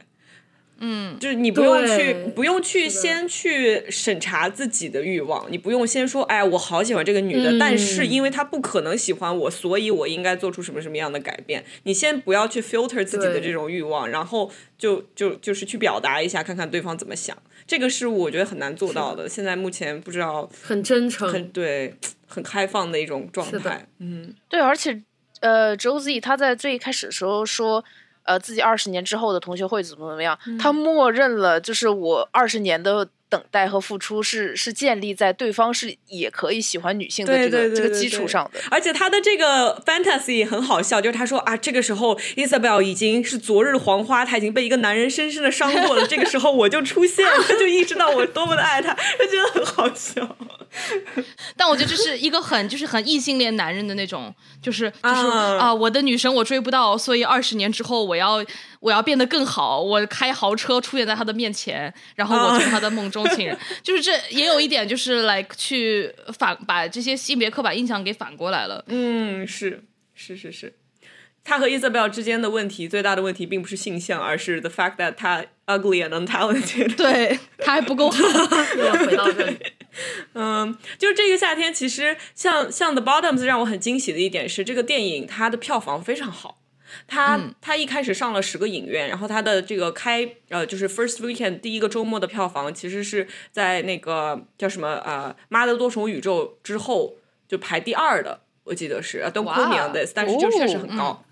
嗯，就是你不用去不用去先去审查自己的欲望，你不用先说，哎，我好喜欢这个女的，嗯但是因为她不可能喜欢我，所以我应该做出什么什么样的改变。你先不要去 filter 自己的这种欲望，然后就就就是去表达一下，看看对方怎么想。这个是我觉得很难做到的。现在目前不知道很真诚，很对很开放的一种状态。嗯，对，而且呃，Josie 他在最开始的时候说，呃，自己二十年之后的同学会怎么怎么样，他默认了就是我二十年的等待和付出是是建立在对方是也可以喜欢女性的这个这个对对对对基础上的。而且他的这个 fantasy 很好笑，就是他说啊，这个时候 Isabel 已经是昨日黄花，她已经被一个男人深深的伤过了。这个时候我就出现了，他就意识到我多么的爱他，他觉得很好笑。但我觉得这是一个很就是很异性恋男人的那种，就是就是啊啊、我的女神我追不到，所以二十年之后我要我要变得更好，我开豪车出现在他的面前，然后我做他的梦中情人，就是这也有一点就是 like 去反把这些性别刻板印象给反过来了。嗯，是是是是。他和 Isabel 之间的问题，最大的问题并不是性向，而是 the fact that 他 ugly and untalented。对他还不够好，又要回到这里。嗯，就是这个夏天，其实像像 The Bottoms 让我很惊喜的一点是，这个电影它的票房非常好。它它一开始上了十个影院，然后他的这个开呃就是 first weekend 第一个周末的票房，其实是在那个叫什么呃《妈的多重宇宙》之后就排第二的，我记得是呃 Don't quote me on this，但是就确实很高。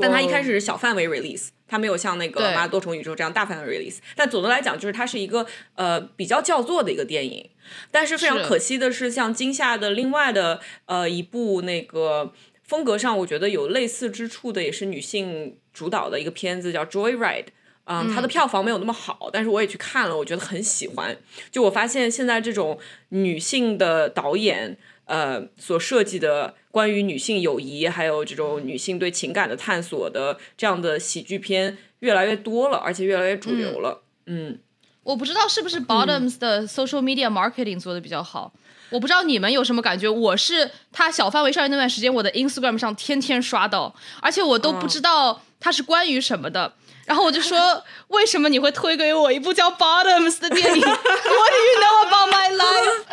但它一开始是小范围 release，它没有像那个《妈的多重宇宙》这样大范围 release。但总的来讲，就是它是一个呃比较叫座的一个电影。但是非常可惜的是，像今夏的另外的呃一部那个风格上，我觉得有类似之处的，也是女性主导的一个片子，叫《Joyride》。嗯，它的票房没有那么好，但是我也去看了，我觉得很喜欢。就我发现现在这种女性的导演，呃，所设计的关于女性友谊，还有这种女性对情感的探索的这样的喜剧片越来越多了，而且越来越主流了。嗯我不知道是不是 Bottoms 的 social media marketing 做的比较好。我不知道你们有什么感觉，我是他小范围上映那段时间，我的 Instagram 上天天刷到，而且我都不知道它是关于什么的。然后我就说，为什么你会推给我一部叫 Bottoms 的电影？What do you know about my life？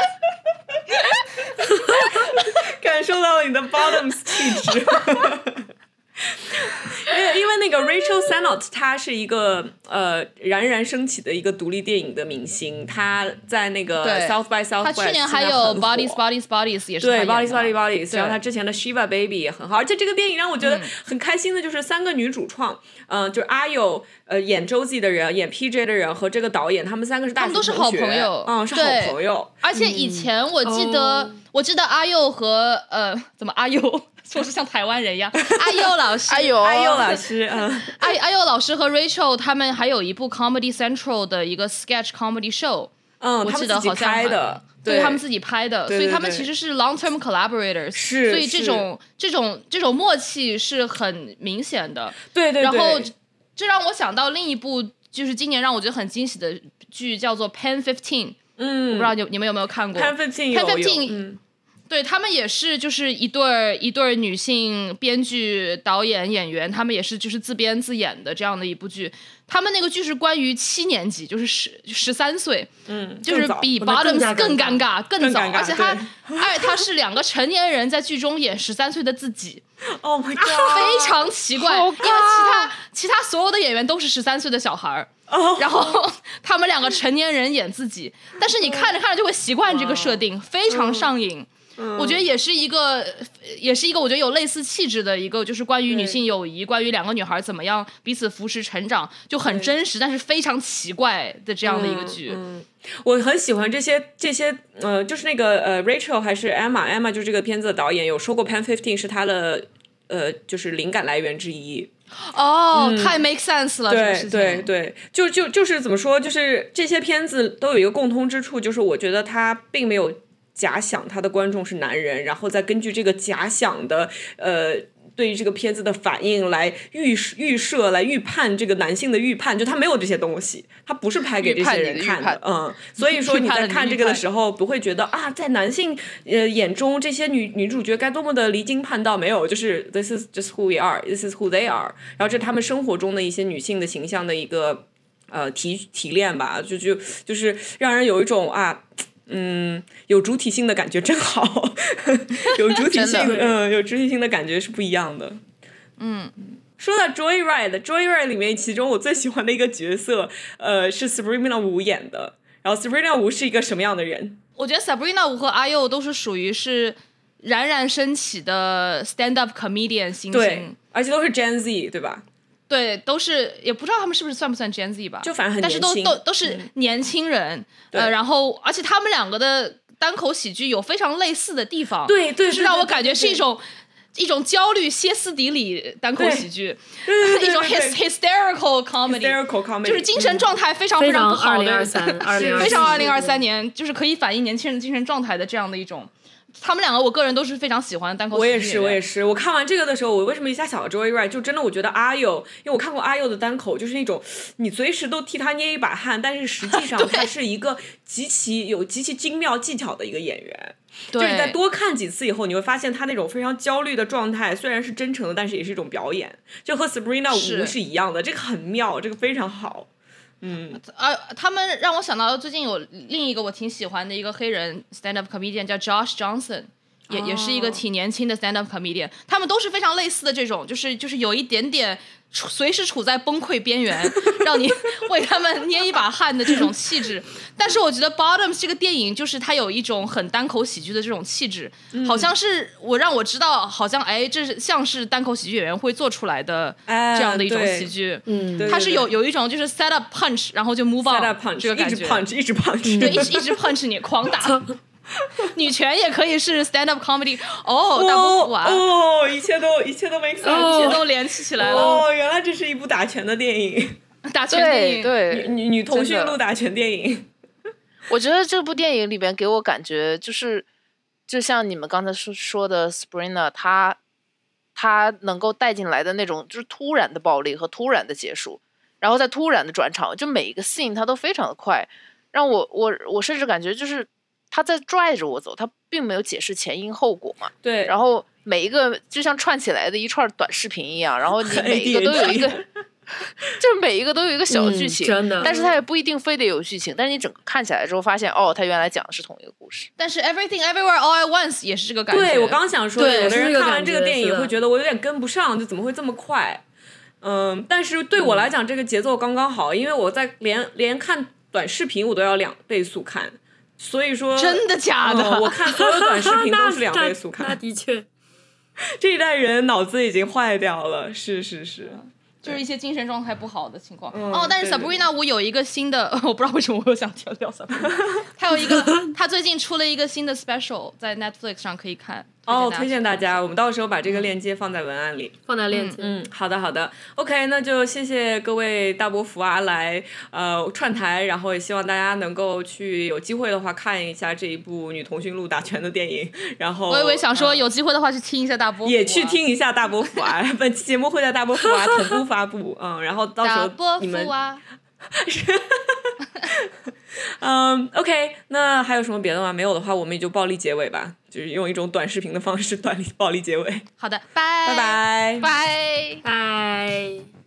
感受到了你的 bottoms 气质。因 为因为那个 Rachel Sennott Not 他是一个呃冉冉升起的一个独立电影的明星，她在那个 South by South，她去年还有 Bodies Bodies Bodies 也是对 Bodies Bodies Bodies，然后她之前的 Shiva Baby 也很好，而且这个电影让我觉得很开心的就是三个女主创，嗯，就是阿佑呃演周记的人，演 PJ 的人和这个导演，他们三个是大学都是好朋友，嗯，是好朋友。而且以前我记得，我记得阿佑和呃，怎么阿佑？说是像台湾人一样，阿佑老师，阿佑，阿佑老师，嗯，阿阿佑老师和 Rachel 他们还有一部 Comedy Central 的一个 Sketch Comedy Show，嗯，我记得好像拍的，对他们自己拍的，所以他们其实是 Long Term Collaborators，是，所以这种这种这种默契是很明显的，对对，然后这让我想到另一部就是今年让我觉得很惊喜的剧，叫做 Pen Fifteen，嗯，我不知道你你们有没有看过？Pen Fifteen，Pen Fifteen。对他们也是，就是一对儿一对儿女性编剧、导演、演员，他们也是就是自编自演的这样的一部剧。他们那个剧是关于七年级，就是十十三岁，嗯，就是比 Bottoms 更尴尬、更早，而且他，而且他是两个成年人在剧中演十三岁的自己。Oh my god，非常奇怪，因为其他其他所有的演员都是十三岁的小孩儿，然后他们两个成年人演自己，但是你看着看着就会习惯这个设定，非常上瘾。我觉得也是一个，也是一个我觉得有类似气质的一个，就是关于女性友谊，关于两个女孩怎么样彼此扶持成长，就很真实，但是非常奇怪的这样的一个剧。嗯，我很喜欢这些这些，呃，就是那个呃，Rachel 还是 Emma，Emma 就是这个片子的导演有说过 Pan Fifteen 是他的呃，就是灵感来源之一。哦，太 make sense 了。对对对，就就就是怎么说，就是这些片子都有一个共通之处，就是我觉得它并没有。假想他的观众是男人，然后再根据这个假想的呃对于这个片子的反应来预预设、来预判这个男性的预判，就他没有这些东西，他不是拍给这些人看的，嗯，所以说你在看这个的时候不会觉得啊，在男性呃眼中这些女女主角该多么的离经叛道，没有，就是 this is just who we are，this is who they are，然后这是他们生活中的一些女性的形象的一个呃提提炼吧，就就就是让人有一种啊。嗯，有主体性的感觉真好，有主体性，嗯，有主体性的感觉是不一样的。嗯，说到 Joyride，Joyride 里面，其中我最喜欢的一个角色，呃，是 Sabrina Wu 演的。然后 Sabrina Wu 是一个什么样的人？我觉得 Sabrina Wu 和阿佑都是属于是冉冉升起的 stand up comedian 新星，而且都是 Gen Z，对吧？对，都是也不知道他们是不是算不算 Gen Z 吧，就反正很但是都都都是年轻人，呃，然后而且他们两个的单口喜剧有非常类似的地方，对对，就是让我感觉是一种一种焦虑歇斯底里单口喜剧，一种 hysterical comedy，就是精神状态非常非常不好的，非常二零二三 年，就是可以反映年轻人精神状态的这样的一种。他们两个，我个人都是非常喜欢单口。我也是，我也是。我看完这个的时候，我为什么一下想到 Joyride？就真的，我觉得阿佑，因为我看过阿佑的单口，就是那种你随时都替他捏一把汗，但是实际上 他是一个极其有极其精妙技巧的一个演员。就是在多看几次以后，你会发现他那种非常焦虑的状态，虽然是真诚的，但是也是一种表演，就和 Sabrina 吴是一样的。这个很妙，这个非常好。嗯，啊，他们让我想到最近有另一个我挺喜欢的一个黑人 stand up comedian 叫 Josh Johnson，也也是一个挺年轻的 stand up comedian，他们都是非常类似的这种，就是就是有一点点。随时处在崩溃边缘，让你为他们捏一把汗的这种气质。但是我觉得《Bottoms》这个电影就是它有一种很单口喜剧的这种气质，好像是我让我知道，好像哎，这是像是单口喜剧演员会做出来的这样的一种喜剧。嗯，它是有有一种就是 set up punch，然后就 move on 这个感觉，一直 punch，一直 punch，对，一直一直 punch 你，狂打。女权也可以是 stand up comedy 哦，大不服啊！哦，一切都一切都没错，一切都联系起来了。哦，原来这是一部打拳的电影，打拳电影，对女女同讯录打拳电影。我觉得这部电影里边给我感觉就是，就像你们刚才说说的 Springer，他他能够带进来的那种，就是突然的暴力和突然的结束，然后再突然的转场，就每一个 scene 它都非常的快，让我我我甚至感觉就是。他在拽着我走，他并没有解释前因后果嘛？对。然后每一个就像串起来的一串短视频一样，然后你每一个都有一个，就是每一个都有一个小剧情，真的。但是它也不一定非得有剧情，但是你整个看起来之后发现，哦，他原来讲的是同一个故事。但是 Everything Everywhere All at Once 也是这个感觉。对我刚想说，有的人看完这个电影会觉得我有点跟不上，就怎么会这么快？嗯，但是对我来讲，这个节奏刚刚好，因为我在连连看短视频我都要两倍速看，所以说真的假的？我看所有短视频都是两倍速 看。那的确，这一代人脑子已经坏掉了，是是是。就是一些精神状态不好的情况哦，但是 Sabrina 我有一个新的，我不知道为什么我又想聊聊 Sabrina，还有一个，他最近出了一个新的 special，在 Netflix 上可以看。哦，推荐大家，我们到时候把这个链接放在文案里，放在链接。嗯，好的好的，OK，那就谢谢各位大波福啊来呃串台，然后也希望大家能够去有机会的话看一下这一部女同讯录打拳的电影。然后我以为想说有机会的话去听一下大波，也去听一下大波福啊。本期节目会在大波福啊 同步发布，嗯，然后到时候你们。嗯，OK，那还有什么别的吗？没有的话，我们也就暴力结尾吧。就是用一种短视频的方式，暴力、暴力结尾。好的，拜拜，拜拜。